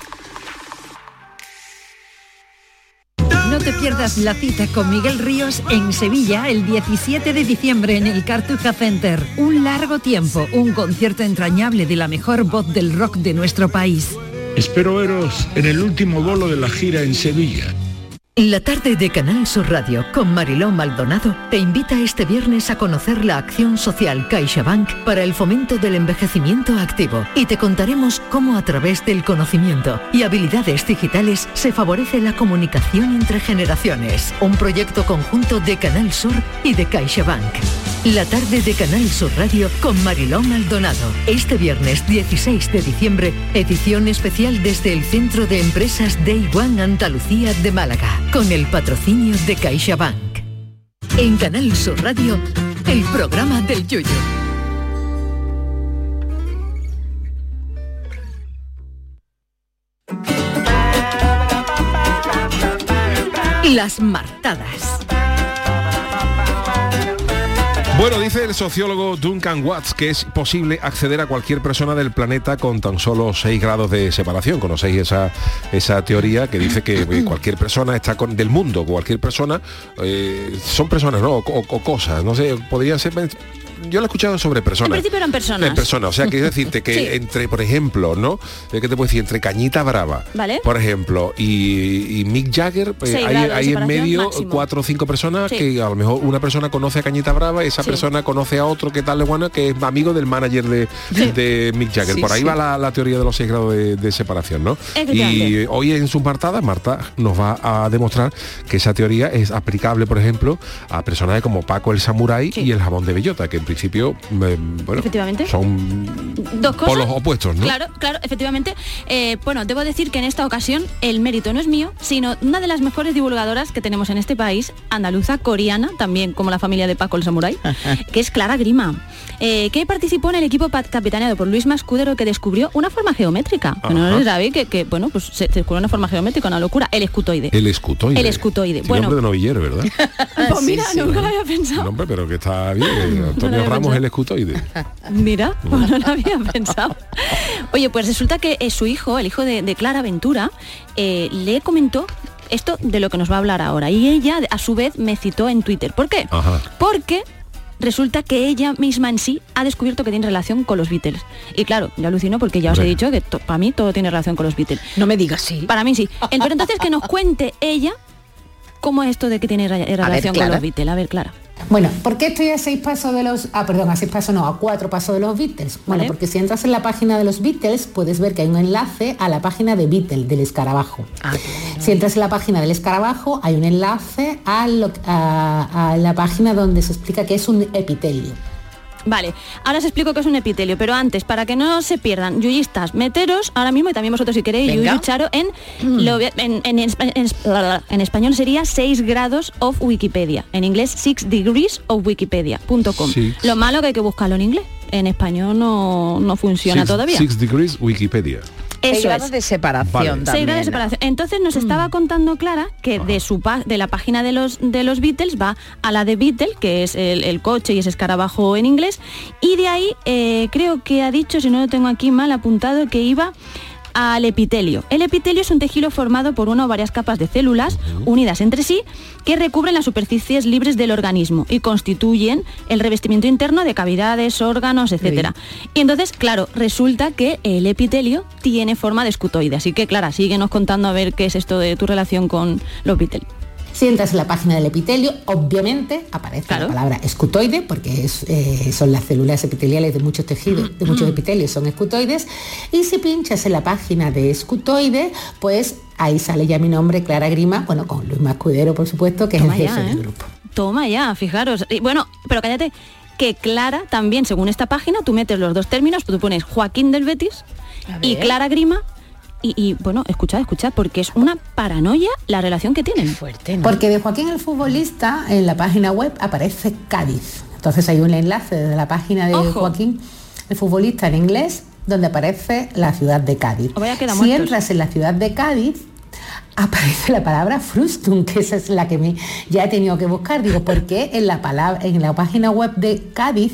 No te pierdas la cita con Miguel Ríos en Sevilla el 17 de diciembre en el Cartuja Center. Un largo tiempo, un concierto entrañable de la mejor voz del rock de nuestro país. Espero veros en el último bolo de la gira en Sevilla. La tarde de Canal Sur Radio con Mariló Maldonado te invita este viernes a conocer la acción social CaixaBank para el fomento del envejecimiento activo y te contaremos cómo a través del conocimiento y habilidades digitales se favorece la comunicación entre generaciones. Un proyecto conjunto de Canal Sur y de CaixaBank. La tarde de Canal Sur Radio con Mariló Maldonado. Este viernes 16 de diciembre, edición especial desde el Centro de Empresas Day One Andalucía de Málaga, con el patrocinio de CaixaBank. En Canal Sur Radio, el programa del Yoyo. Las martadas. Bueno, dice el sociólogo Duncan Watts que es posible acceder a cualquier persona del planeta con tan solo 6 grados de separación. ¿Conocéis esa, esa teoría que dice que cualquier persona está con del mundo, cualquier persona, eh, son personas, ¿no? O, o cosas, no sé, podrían ser yo lo he escuchado sobre personas. En principio eran personas. En personas, o sea, quiero decirte que Sí. entre, por ejemplo, ¿no? Eh, ¿Qué te puedo decir? Entre Cañita Brava, ¿Vale? por ejemplo, y, y Mick Jagger, eh, hay, hay en medio máximo. cuatro o cinco personas Sí. que a lo mejor una persona conoce a Cañita Brava, esa Sí. persona conoce a otro que tal de bueno, que es amigo del manager de, de Mick Jagger. Por ahí va la, la teoría de los seis grados de, de separación, ¿no? Y hoy en sus martadas, Marta nos va a demostrar que esa teoría es aplicable, por ejemplo, a personajes como Paco el Samurái y el jabón de bellota, que en principio eh, bueno, Efectivamente. son Dos cosas. polos opuestos, ¿no? Claro, claro, efectivamente. Eh, bueno, debo decir que en esta ocasión el mérito no es mío, sino una de las mejores divulgadoras que tenemos en este país, andaluza, coreana, también como la familia de Paco el Samurai, que es Clara Grima, eh, que participó en el equipo capitaneado por Luis Mascudero que descubrió una forma geométrica. Que no Ajá. lo sabéis, que, que, bueno, pues se descubrió una forma geométrica, una locura, el escutoide. El escutoide. El escutoide. Tiene Bueno. nombre de novillero, ¿verdad? Pues mira, nunca lo había pensado. Hombre, pero que está bien. eh, Antonio había Ramos pensado. el escutoide. Mira, pues no lo había pensado. Oye, pues resulta que eh, su hijo, el hijo de, de Clara Ventura, eh, le comentó esto de lo que nos va a hablar ahora. Y ella, a su vez, me citó en Twitter. ¿Por qué? Ajá. Porque resulta que ella misma en sí ha descubierto que tiene relación con los Beatles. Y claro, yo alucino porque ya os he dicho que para mí todo tiene relación con los Beatles. No me digas sí. Para mí sí. El- Pero entonces que nos cuente ella cómo es esto de que tiene relación con los Beatles. A ver, Clara. Bueno, ¿por qué estoy a seis pasos de los... Ah, perdón, a seis pasos no, a cuatro pasos de los Beatles? Bueno, Vale. porque si entras en la página de los Beatles, puedes ver que hay un enlace a la página de Beatle, del escarabajo. Si entras en la página del escarabajo, hay un enlace a, lo- a- a la página donde se explica que es un epitelio. Vale, ahora os explico qué es un epitelio, pero antes, para que no se pierdan, yuyistas, meteros ahora mismo y también vosotros si queréis, Venga. Yuyu Charo, en, lo en, en espa- en es- en español sería 6 grados of Wikipedia, en inglés 6 degrees of Wikipedia.com. Lo malo que hay que buscarlo en inglés, en español no, no funciona Six- todavía. Six degrees Wikipedia. Eso es. de separación Vale. también. De separación. Entonces nos estaba contando Clara que de su pa- de la página de los de los Beatles va a la de Beatle, que es el, el coche y ese escarabajo en inglés, y de ahí eh, creo que ha dicho, si no lo tengo aquí mal apuntado, que iba al epitelio. El epitelio es un tejido formado por una o varias capas de células unidas entre sí que recubren las superficies libres del organismo y constituyen el revestimiento interno de cavidades, órganos, etcétera. Y entonces, claro, resulta que el epitelio tiene forma de escutoide. Así que, Clara, síguenos contando a ver qué es esto de tu relación con los Beatles. Si entras en la página del epitelio, obviamente aparece la palabra escutoide, porque es, eh, son las células epiteliales de muchos tejidos, de muchos epitelios son escutoides. Y si pinchas en la página de escutoide, pues ahí sale ya mi nombre, Clara Grima, bueno, con Luis Mascudero, por supuesto, que Toma es el ya, jefe del ¿eh? grupo. Toma ya, fijaros. Y bueno, pero cállate, que Clara también, según esta página, tú metes los dos términos, tú pones Joaquín del Betis y. Clara Grima. Y, y, bueno, escuchad, escuchad, porque es una paranoia la relación que tienen. Fuerte, Porque de Joaquín el futbolista, en la página web aparece Cádiz. Entonces hay un enlace desde la página de Ojo. Joaquín el futbolista en inglés, donde aparece la ciudad de Cádiz. si entras en la ciudad de Cádiz, aparece la palabra frustum, que esa es la que me, ya he tenido que buscar. Digo, ¿por qué en la, palabra, en la página web de Cádiz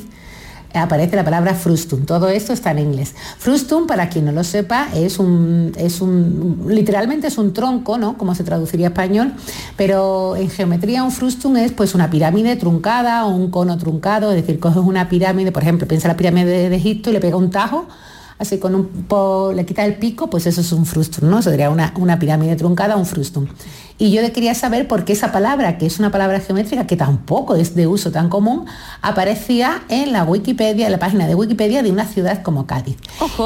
aparece la palabra frustum. Todo esto está en inglés. Frustum, para quien no lo sepa, es un, es un literalmente es un tronco, ¿no? Como se traduciría español, pero en geometría un frustum es pues una pirámide truncada o un cono truncado, es decir, coges una pirámide, por ejemplo, piensa la pirámide de, Egipto y le pega un tajo así con un po, le quitas el pico, pues eso es un frustum, ¿no? Sería una, una pirámide truncada, un frustum. Y yo le quería saber por qué esa palabra, que es una palabra geométrica que tampoco es de uso tan común, aparecía en la Wikipedia, en la página de Wikipedia de una ciudad como Cádiz.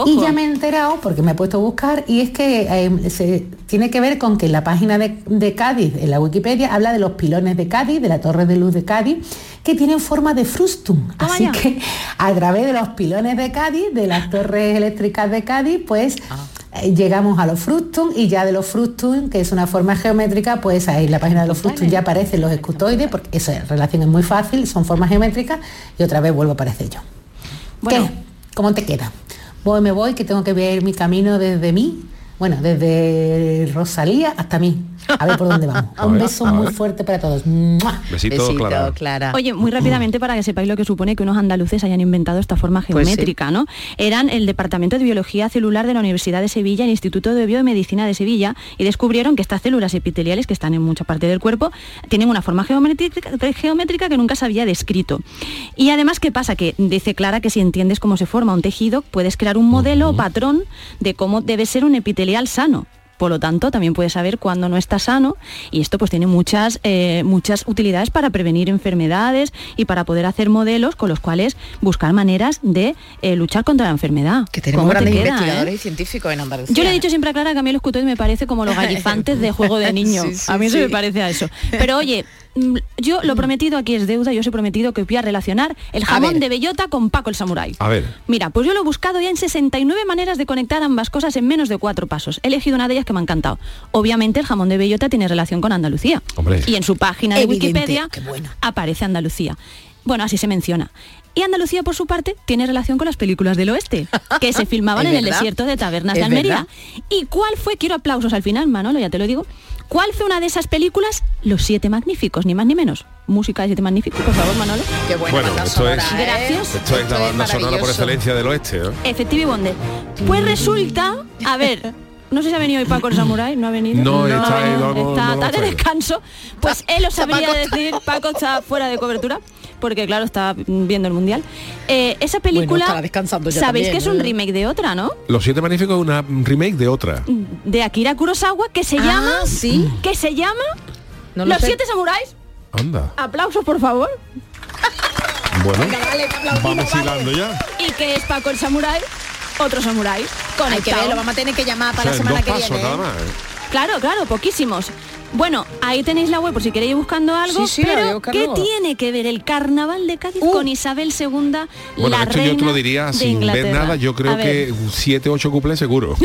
Y ya me he enterado, porque me he puesto a buscar, y es que eh, se, tiene que ver con que en la página de, de Cádiz, en la Wikipedia, habla de los pilones de Cádiz, de la torre de luz de Cádiz, que tienen forma de frustum. Así que a través de los pilones de Cádiz, de las torres eléctricas de Cádiz, pues eh, llegamos a los frustum y ya de los frustum, que es una forma geométrica, pues ahí en la página de los frustum ya aparecen los escutoides, porque esa relación es muy fácil, son formas geométricas, y otra vez vuelvo a aparecer yo. ¿Qué? ¿Cómo te queda? Voy, me voy, que tengo que ver mi camino desde mí, bueno, desde Rosalía hasta mí. A ver por dónde vamos. A Un beso muy fuerte para todos. ¡Mua! Besito, Clara. Oye, muy rápidamente para que sepáis lo que supone que unos andaluces hayan inventado esta forma Pues sí. geométrica, ¿no? Eran el Departamento de Biología Celular de la Universidad de Sevilla, el Instituto de Biomedicina de Sevilla, y descubrieron que estas células epiteliales, que están en mucha parte del cuerpo, tienen una forma geométrica, geométrica que nunca se había descrito. Y además, ¿qué pasa? Que dice Clara que si entiendes cómo se forma un tejido, puedes crear un modelo o patrón de cómo debe ser un epitelial sano. Por lo tanto, también puedes saber cuándo no está sano y esto pues tiene muchas, eh, muchas utilidades para prevenir enfermedades y para poder hacer modelos con los cuales buscar maneras de eh, luchar contra la enfermedad. Que tenemos ¿Cómo te grandes queda, investigadores eh? y científicos en Andalucía. Yo le he dicho siempre a Clara que a mí el escutoide me parece como los gallifantes de juego de niño. Sí, sí, a mí eso sí. me parece a eso. Pero oye, yo lo prometido aquí es deuda, yo os he prometido que voy a relacionar el jamón de bellota con Paco el Samurái. A ver. Mira, pues yo lo he buscado ya en 69 maneras de conectar ambas cosas en menos de cuatro pasos. He elegido una de ellas que me ha encantado. Obviamente el jamón de bellota tiene relación con Andalucía. Hombre. Y en su página de Evidente, Wikipedia aparece Andalucía. Bueno, así se menciona. Y Andalucía, por su parte, tiene relación con las películas del oeste, que se filmaban en el desierto de Tabernas de Almería. verdad. ¿Y cuál fue? Quiero aplausos al final, Manolo, ya te lo digo. ¿Cuál fue una de esas películas? Los Siete Magníficos, ni más ni menos. Música de Siete Magníficos, por favor, Manolo. Qué Bueno, esto es, Gracias. esto es la banda sonora por excelencia del oeste. ¿no? Efectivo y Bonde. Pues resulta, a ver, no sé si ha venido hoy Paco el Samurai, no ha venido. No, está ahí, está, no está vamos de descanso. Pues él os Está sabría Paco está- decir, Paco está fuera de cobertura, porque claro, está viendo el Mundial. Eh, esa película, estará descansando ya sabéis también, que es un ¿no? remake de otra, ¿no? Los Siete Magníficos es una remake de otra. De Akira Kurosawa, que se Ah, llama... sí. Que se llama... No lo Los sé. Siete Samuráis. Anda. Aplausos, por favor. Bueno, Vale, aplaudimos, vamos vale. hilando ya. Y que es Paco el Samurai, otro Samurai. Hay que Conectado. verlo, vamos a tener que llamar O para sea, la semana dos que pasos viene. nada ¿eh? más. ¿eh? Claro, claro, poquísimos. Bueno, ahí tenéis la web por si queréis ir buscando algo, Sí, sí, pero ¿qué luego. tiene que ver el carnaval de Cádiz Uh. con Isabel II, Bueno, la esto reina yo te lo diría sin ver nada, yo creo que siete, ocho cuplés seguro.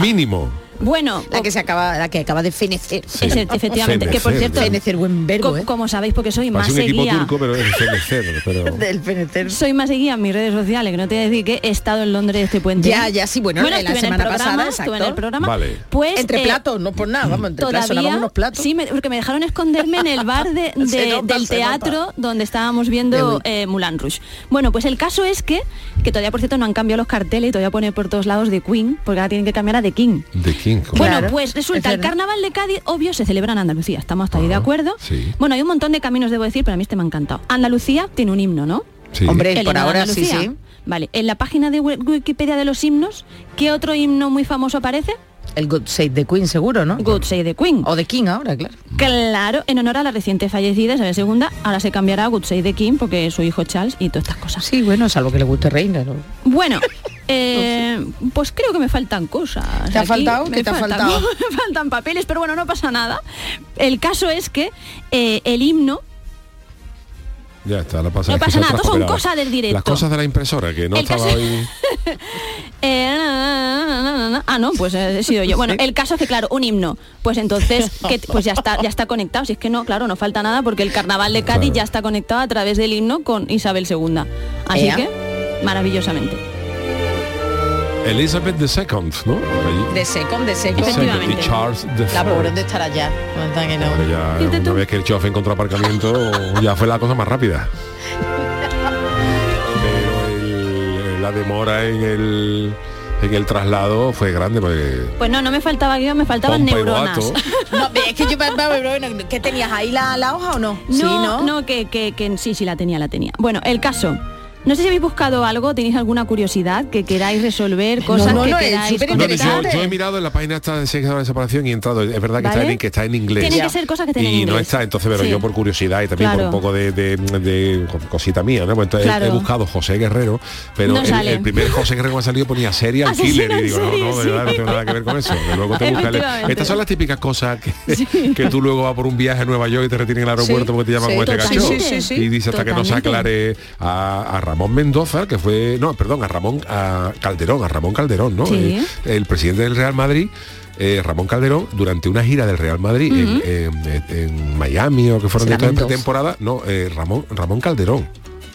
Mínimo. Bueno, La que se acaba, la que acaba de fenecer. Sí. efectivamente, que por cierto, ¿no? Fenecer, buen verbo, co- ¿eh? como sabéis, porque soy más un equipo seguía, turco, pero es fenecer, pero... Del fenecer. soy más seguía en mis redes sociales, que no te voy a decir que he estado en Londres este puente. Ya, ya, sí, bueno, la en el semana programa, pasada, estuve en exacto. el programa. Vale. Pues Entre eh, platos, no por nada, vamos, entre platos, Todavía, unos platos. sí, me- porque me dejaron esconderme en el bar de- Se de- nota, del teatro nota. donde estábamos viendo eh, Moulin Rouge. Bueno, pues el caso es que, que todavía por cierto no han cambiado los carteles y todavía pone por todos lados de Queen, porque ahora tienen que cambiar a The King. De King. ¿Cómo? Bueno, Claro, pues es resulta, el carnaval de Cádiz, obvio, se celebra en Andalucía. Estamos hasta ahí de acuerdo. sí. Bueno, hay un montón de caminos, debo decir, pero a mí este me ha encantado. Andalucía tiene un himno, ¿no? Sí. Hombre, El por ahora sí, sí. Vale, en la página de Wi- Wikipedia de los himnos, ¿qué otro himno muy famoso aparece? El God Save the Queen, seguro, ¿no? God Save the Queen. O The King ahora, claro. Claro, en honor a la reciente fallecida Isabel II, ahora se cambiará a Good Save the King porque es su hijo Charles y todas estas cosas. Sí, bueno, salvo que le guste Reina, ¿no? Bueno, eh, pues creo que me faltan cosas. ¿Te ha aquí. faltado? ¿Qué te ha faltado? me faltan papeles, pero bueno, no pasa nada. El caso es que eh, el himno Ya está, la pasa No pasa nada, son cosas del directo. Las cosas de la impresora, que no El estaba caso- hoy... Eh, na, na, na, na, na. ah, no, pues he sido yo. Bueno, el caso es que, claro, un himno. Pues entonces, que, pues ya está, ya está conectado. Si es que no, claro, no falta nada porque el carnaval de Cádiz Claro. ya está conectado a través del himno con Isabel II. Así que, maravillosamente. Elizabeth II, ¿no? Allí. De Secom, de Secom. Efectivamente. Y Charles the La pobre de estar allá. No que ya una tú. vez que el chofer encontró aparcamiento, ya fue la cosa más rápida. Pero el- la demora en el, en el traslado fue grande porque Pues no, no me faltaba guion, me faltaban neuronas. No, es que yo bueno, ¿qué tenías ahí la, la hoja o no? No, sí, no, ¿no? que, que, que sí, sí la tenía, la tenía. Bueno, el caso, No sé si habéis buscado algo, tenéis alguna curiosidad que queráis resolver, cosas no, que no, es queráis súper No, no, comentar. yo, yo he mirado en la página esta de Sexo de la separación y he entrado, es verdad que, está, en, que está en inglés. Tienen que ser cosas que estén en y no está, entonces, pero Sí. yo por curiosidad y también Claro. por un poco de, de- de cosita mía, ¿no? Pues entonces he- buscado José Guerrero, pero No el, primer José Guerrero que ha salido ponía serial Asesino killer y digo, no, serie, no, de sí. verdad no tengo nada que ver con eso. Que luego te busca. Estas son las típicas cosas que, que tú luego vas por un viaje a Nueva York y te retienen en el aeropuerto Sí, porque te llaman sí, con este cacho. Y dice hasta que no se aclare a, a Ramón Mendoza, que fue, no, perdón, a Ramón a Calderón, a Ramón Calderón, ¿no? Sí. El presidente del Real Madrid. eh, Ramón Calderón durante una gira del Real Madrid en- en, en Miami o que fueron de temporada no eh, Ramón Ramón Calderón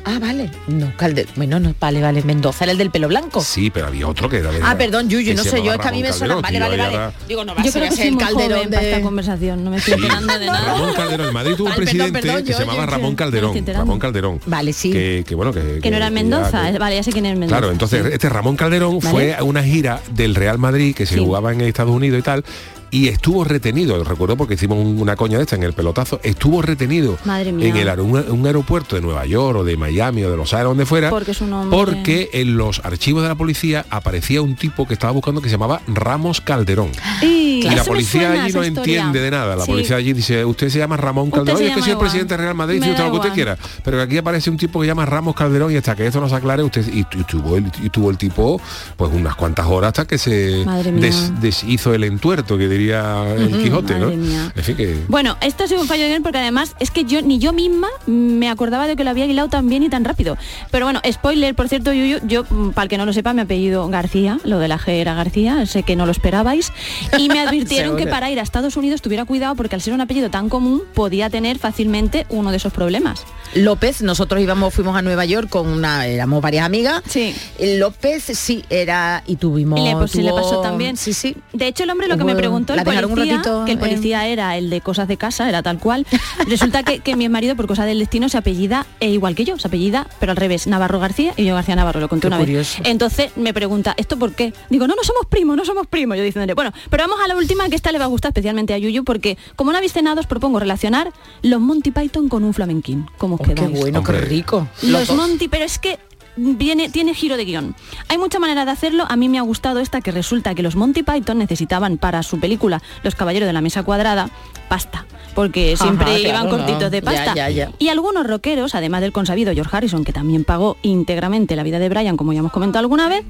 Ah, vale. No, Calde... Bueno, no, vale, vale. Mendoza era el del pelo blanco. sí pero había otro que era de Ah, perdón, Yuyu, no sé, yo es que a mí me suena. Vale, vale, vale. era- Digo, no va a Yo ser creo que el muy calderón joven para esta de... conversación, no me estoy enterando de nada. Ramón Calderón el Madrid tuvo un Ay, perdón, presidente perdón, que yo- se llamaba yo- Ramón Calderón. Ramón Calderón Vale, sí. que, que bueno que, Que no era Mendoza, que- vale, ya sé quién es Mendoza. Claro, entonces sí. este Ramón Calderón Vale. fue a una gira del Real Madrid que se Sí. jugaba en Estados Unidos y tal. Y estuvo retenido, recuerdo porque hicimos un- una coña de esta en el pelotazo, estuvo retenido en el, un, un aeropuerto de Nueva York o de Miami o de Los Ángeles, donde fuera, Porque es un hombre- porque en los archivos de la policía aparecía un tipo que estaba buscando que se llamaba Ramos Calderón. Y, Y la eso policía allí no historia. entiende de nada. La Sí. policía allí dice, usted se llama Ramón Calderón, es que soy el presidente Real Madrid, usted lo que usted quiera. Pero aquí aparece un tipo que llama Ramos Calderón y hasta que esto no se aclare, usted y, y tuvo el, y tuvo el tipo pues unas cuantas horas hasta que se des- deshizo el entuerto, que diría el Quijote, ¿no? mía. En fin que. Bueno, esto ha sido un fallo de guion porque además es que yo ni yo misma me acordaba de que lo había hilado tan bien y tan rápido. Pero bueno, spoiler, por cierto, Yuyu, yo, mm, para el que no lo sepa, mi apellido García, lo de la G era García, sé que no lo esperabais. Y me advirtieron que para ir a Estados Unidos tuviera cuidado porque al ser un apellido tan común podía tener fácilmente uno de esos problemas. López, nosotros íbamos, fuimos a Nueva York con una, éramos varias amigas. Sí. López sí era y tuvimos. Y le, pues, sí le pasó también. Sí, sí. De hecho, el hombre lo que me Hubo- el un policía, ratito, que el eh. policía era el de cosas de casa, era tal cual. Resulta que, que mi marido, por cosa del destino, se apellida eh, igual que yo, se apellida, pero al revés, Navarro García y yo García Navarro, lo conté Qué una curioso. vez. Entonces me pregunta, ¿esto por qué? Digo, no, no somos primos, no somos primos. Yo diciéndole, bueno, pero vamos a la última que esta le va a gustar especialmente a Yuyu, porque como no habéis cenado, os propongo relacionar los Monty Python con un flamenquín. ¿Cómo os Oh, qué quedáis? bueno, qué rico. Los. Monty, pero es que viene, tiene giro de guion. Hay mucha manera de hacerlo. A mí me ha gustado esta que resulta que los Monty Python necesitaban para su película Los Caballeros de la Mesa Cuadrada pasta. Porque Ajá, siempre claro, iban cortitos no. de Ya, pasta. ya, ya. Y algunos rockeros, además del consabido George Harrison, que también pagó íntegramente la vida de Brian, como ya hemos comentado alguna vez,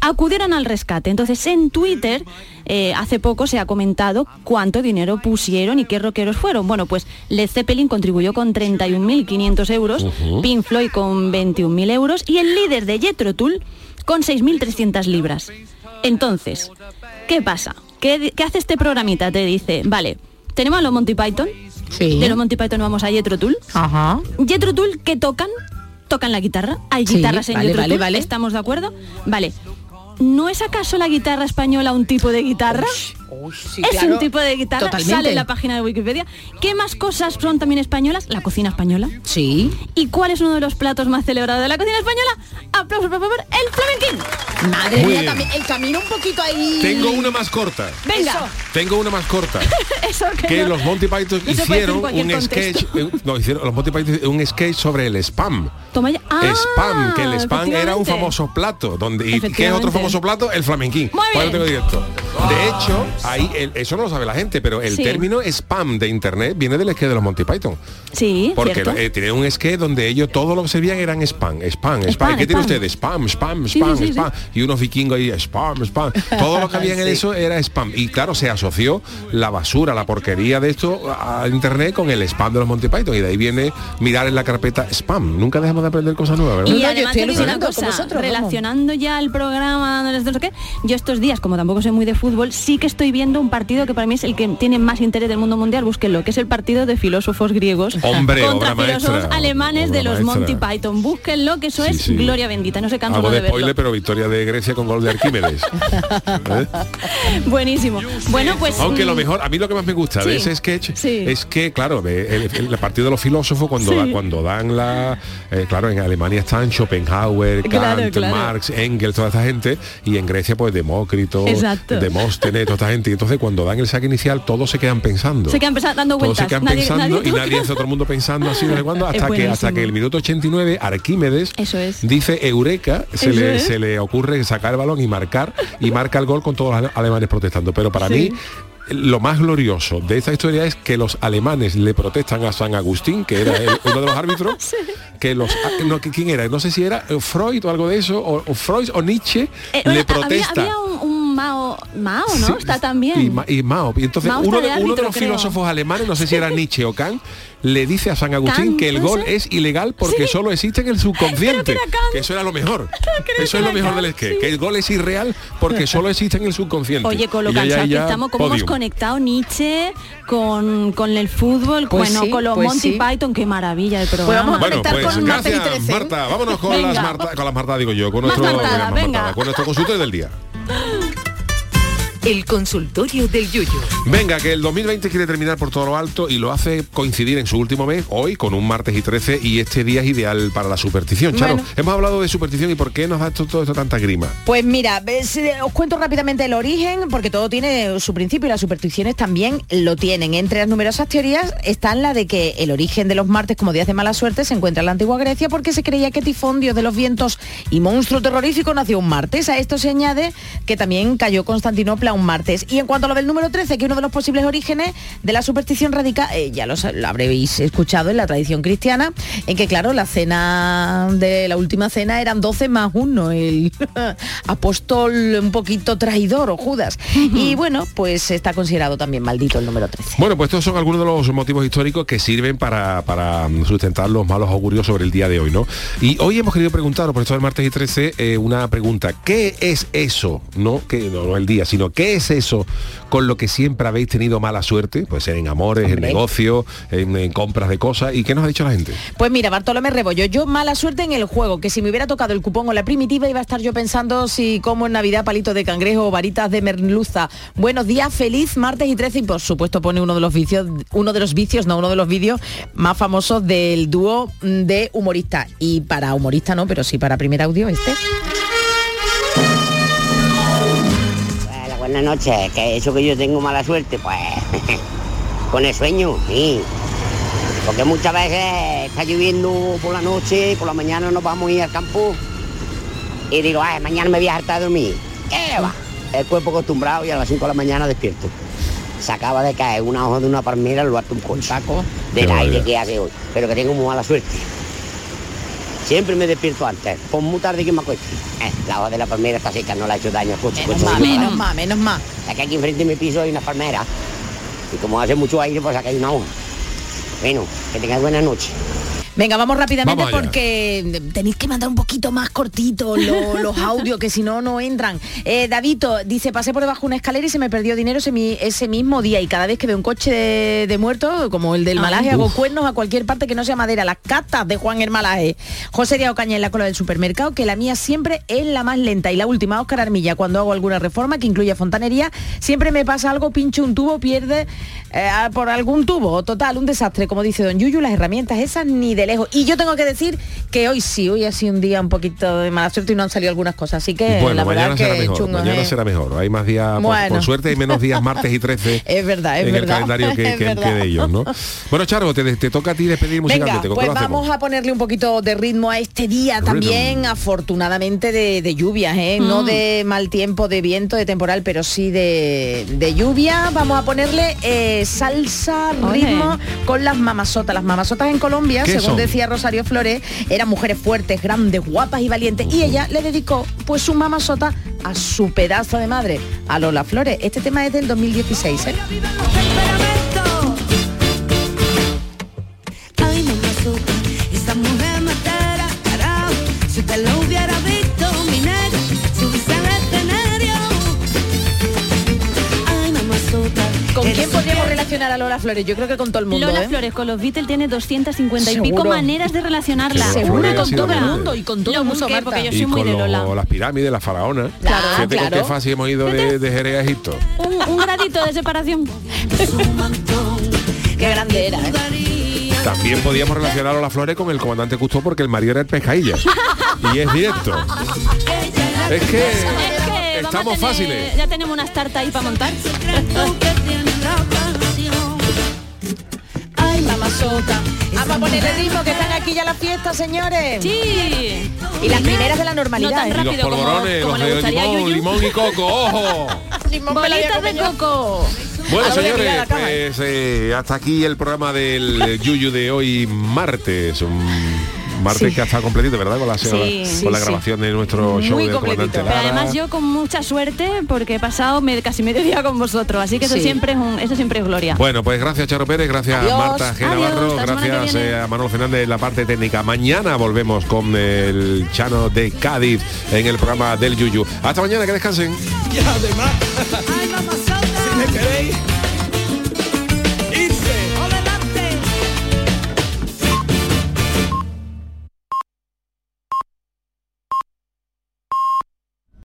acudieron al rescate. Entonces en Twitter eh, hace poco se ha comentado cuánto dinero pusieron y qué rockeros fueron. Bueno, pues Led Zeppelin contribuyó con 31.500 euros, Ujú. Pink Floyd con 21.000 euros y el líder de Jethro Tull con 6.300 libras. Entonces, ¿qué pasa? ¿Qué, qué hace este programita? Te dice, vale, tenemos a los Monty Python, Sí. de los Monty Python vamos a Jethro Tull. Ajá. Jethro Tull, ¿qué tocan? Tocan la guitarra. Hay Sí, guitarras en vale, Jethro vale, Tull, vale. ¿Estamos de acuerdo? Vale. ¿No es acaso la guitarra española un tipo de guitarra? sí, es claro. un tipo de guitarra, Totalmente. sale en la página de Wikipedia. ¿Qué más cosas son también españolas? La cocina española. Sí. ¿Y cuál es uno de los platos más celebrados de la cocina española? Aplausos, por favor, el flamenquín. Madre Muy mía, bien. también el camino un poquito ahí. Tengo una más corta. Venga, Tengo una más corta. eso que, que no- los Monty Python hicieron un contexto. sketch, eh, no, hicieron los Monty Python un sketch sobre el spam. Toma ya. Ah, spam, que el spam era un famoso plato. Donde, ¿Y qué es otro Efectivamente. Famoso plato? El flamenquín. Muy bien. lo tengo directo. De hecho, ahí el- eso no lo sabe la gente, pero el Sí. término spam de internet viene del sketch de los Monty Python. Sí, Porque cierto. eh, tiene un sketch donde ellos todo lo que servían eran spam, spam, spam. Spam, ¿Qué tiene spam. usted? Spam, spam, Sí, spam, sí, sí, spam. Y unos vikingos ahí, spam, spam. Todo lo que había en Sí. eso era spam. Y claro, se asoció la basura, la porquería de esto a internet con el spam de los Monty Python. Y de ahí viene mirar en la carpeta spam. Nunca dejamos de aprender cosas nuevas, ¿verdad? Y No, yo además estoy te digo una alucinando con cosa, vosotros, vamos. relacionando ya el programa, no sé qué, yo estos días, como tampoco soy muy de fútbol, sí que estoy viendo un partido que para mí es el que tiene más interés del mundo mundial, búsquenlo, que es el partido de filósofos griegos Hombre, contra filósofos maestra, alemanes de los Monty. Python. Búsquenlo, que eso Sí, es sí. gloria bendita, no se cansa de de spoiler, verlo. pero victoria de Grecia con gol de Arquímedes. ¿Eh? Buenísimo. Bueno, pues... Aunque lo mm, mejor, a mí lo que más me gusta de ese sketch es que, claro, el, partido de los filósofos cuando, da- cuando dan la, eh, claro, en Alemania están Schopenhauer, Claro, Kant, claro. Marx, Engels, toda esta gente, y en Grecia pues Demócrito, Exacto. Demóstenes, toda esta gente. Y entonces cuando dan el saque inicial, todos se quedan pensando. Se quedan pensa- dando Todos vueltas. se quedan Nadie- pensando nadie y nadie hace otro mundo pensando así de cuando Es hasta que hasta que el minuto 89 Arquímedes dice Eureka se Eso le, es. se le ocurre sacar el balón y marcar y marca el gol con todos los ale- alemanes protestando pero para Sí. mí lo más glorioso de esta historia es que los alemanes le protestan a San Agustín, que era el- uno de los árbitros, que los no, que- quién era, no sé si era eh, Freud o algo de eso, o, o Freud o Nietzsche Eh, le protesta. Había, un, un Mao, Mao, ¿no? Sí, Está también. Y, Ma- y Mao. Y entonces Mao uno de, uno los creo. filósofos alemanes, no sé si era Nietzsche o Kant, le dice a San Agustín que el ¿puede gol es ilegal porque solo existe en el subconsciente. Que eso era lo mejor. Eso es lo mejor del esquí. Que el gol es irreal porque solo existe en el subconsciente. Oye, con lo cansado que estamos, cómo hemos conectado Nietzsche con, con el fútbol, Pues bueno, sí, con los pues Monty sí. Python, qué maravilla de programa. Bueno, pues gracias, Marta. Vámonos con Venga. las Marta, con las Marta digo yo, con nuestro, venga. Con nuestro consultorio del día. El consultorio del Yuyu. Venga, que el 2020 quiere terminar por todo lo alto y lo hace coincidir en su último mes, hoy, con un martes y 13, y este día es ideal para la superstición. Charo, Bueno. hemos hablado de superstición y por qué nos da esto- todo esto tanta grima. Pues mira, ves, eh, os cuento rápidamente el origen, porque todo tiene su principio y las supersticiones también lo tienen. Entre las numerosas teorías están la de que el origen de los martes como días de mala suerte se encuentra en la antigua Grecia porque se creía que Tifón, dios de los vientos y monstruo terrorífico, nació un martes. A esto se añade que también cayó Constantinopla un martes. Y en cuanto a lo del número 13, que uno de los posibles orígenes de la superstición radica, eh, ya lo, lo habréis escuchado en la tradición cristiana, en que claro, la cena de la última cena eran 12 más uno, el apóstol un poquito traidor o Judas. Y bueno, pues está considerado también maldito el número 13. Bueno, pues estos son algunos de los motivos históricos que sirven para, para sustentar los malos augurios sobre el día de hoy, ¿no? Y hoy hemos querido preguntaros, por esto del martes y 13, eh, una pregunta. ¿Qué es eso? No, que, no, no el día, sino ¿qué es eso con lo que siempre habéis tenido mala suerte? Pues en amores, en Hombre. negocio, en, en compras de cosas. ¿Y qué nos ha dicho la gente? Pues mira, Bartolomé Rebollo, yo mala suerte en el juego, que si me hubiera tocado el cupón o la primitiva iba a estar yo pensando si como en Navidad palito de cangrejo o varitas de merluza. Buenos días, feliz martes y 13 y por supuesto pone uno de los vicios, uno de los vicios, no, uno de los vídeos más famosos del dúo de humoristas. Y para humorista no, pero sí para primer audio este. Buenas noches. Que eso que yo tengo mala suerte, pues con el sueño, sí. Porque muchas veces está lloviendo por la noche por la mañana nos vamos a ir al campo y digo, ay, mañana me voy a hartar de dormir. ¿Qué va? El cuerpo acostumbrado y a las 5 de la mañana despierto. Se acaba de caer una hoja de una palmera, lo harto un coltaco del Qué aire que hace hoy. Pero que tengo muy mala suerte. Siempre me despierto antes, por muy tarde que me acueste. Eh, la hoja de la palmera está seca, no le ha hecho daño coche. Menos más, menos más, menos más. Que aquí enfrente de mi piso hay una palmera. Y como hace mucho aire, pues acá hay una hoja. Bueno, que tengáis buena noche. Venga, vamos rápidamente Vamos porque tenéis que mandar un poquito más cortito lo- los audios, que si no, no entran. Eh, Davito dice, pasé por debajo de una escalera y se me perdió dinero ese, mi- ese mismo día y cada vez que veo un coche de, de muerto, como el del malaje, hago cuernos a cualquier parte que no sea madera. Las catas de Juan el Malaje. José Díaz Ocaña en la cola del supermercado, que la mía siempre es la más lenta. Y la última, Óscar Armilla, cuando hago alguna reforma que incluya fontanería, siempre me pasa algo, pincho un tubo, pierde eh, por algún tubo. Total, un desastre, como dice Don Yuyu, las herramientas esas ni de lejos. Y yo tengo que decir que hoy sí, hoy ha sido un día un poquito de mala suerte y no han salido algunas cosas. Así que bueno, la verdad mañana que será mejor. chungo, mañana ¿eh? será mejor. Hay más días, por- Bueno. por, suerte, hay menos días martes y 13 Es verdad, es en verdad. el calendario que, que- de ellos, ¿no? Bueno, Charo, te, te toca a ti despedir musicalmente. Venga, ¿Con pues vamos a ponerle un poquito de ritmo a este día Rhythm. también, afortunadamente de, de lluvias, ¿eh? no Mm. de mal tiempo, de viento, de temporal, pero sí de, de lluvia. Vamos a ponerle eh, salsa, ritmo con las mamasotas. Las mamasotas en Colombia, ¿Qué según son? decía Rosario Flores, eran mujeres fuertes, grandes, guapas y valientes. Y ella le dedicó pues su mamasota a su pedazo de madre, a Lola Flores. Este tema es del 2016. ¿eh? Relacionar a Lola Flores? Yo creo que con todo el mundo. Lola ¿eh? Flores con los Beatles tiene 250 y pico maneras de relacionarla. Seguro, con todo el mundo y con todo Lo el mundo, Marta. porque yo y soy muy con de lo- Lola. las pirámides, la faraona. Claro, Fíjate con claro. qué fácil hemos ido de, de Jerez a Egipto. Un, un gradito de separación. Qué grande era, ¿eh? También podíamos relacionar a las flores con el comandante Cousteau porque el marido era el pescailla. y es directo. Es que Estamos tener- fáciles. Ya tenemos unas tartas ahí para montar. Mamazota. Vamos a poner el ritmo que están aquí ya las fiestas, señores. Sí. Y las primeras de la normalidad. No tan ¿eh? Y los rápido como- polvorones, como los le de limón, Yuyu. limón y coco, ojo. Bolitas de coco. Bueno, ¿A dónde señores, pues eh, hasta aquí el programa del Yuyu de hoy martes. Un martes Sí. que ha estado completito, ¿verdad? Con la, Sí, con sí, la sí. grabación de nuestro show Muy del. Pero además yo con mucha suerte porque he pasado me- casi medio día con vosotros, así que eso siempre es un, eso siempre es gloria. Bueno, pues gracias Charo Pérez, gracias Adiós. Marta G. Navarro, gracias eh, a Manuel Fernández en la parte técnica. Mañana volvemos con el Chano de Cádiz en el programa del Yuyu. Hasta mañana, que descansen. Y además, si me queréis,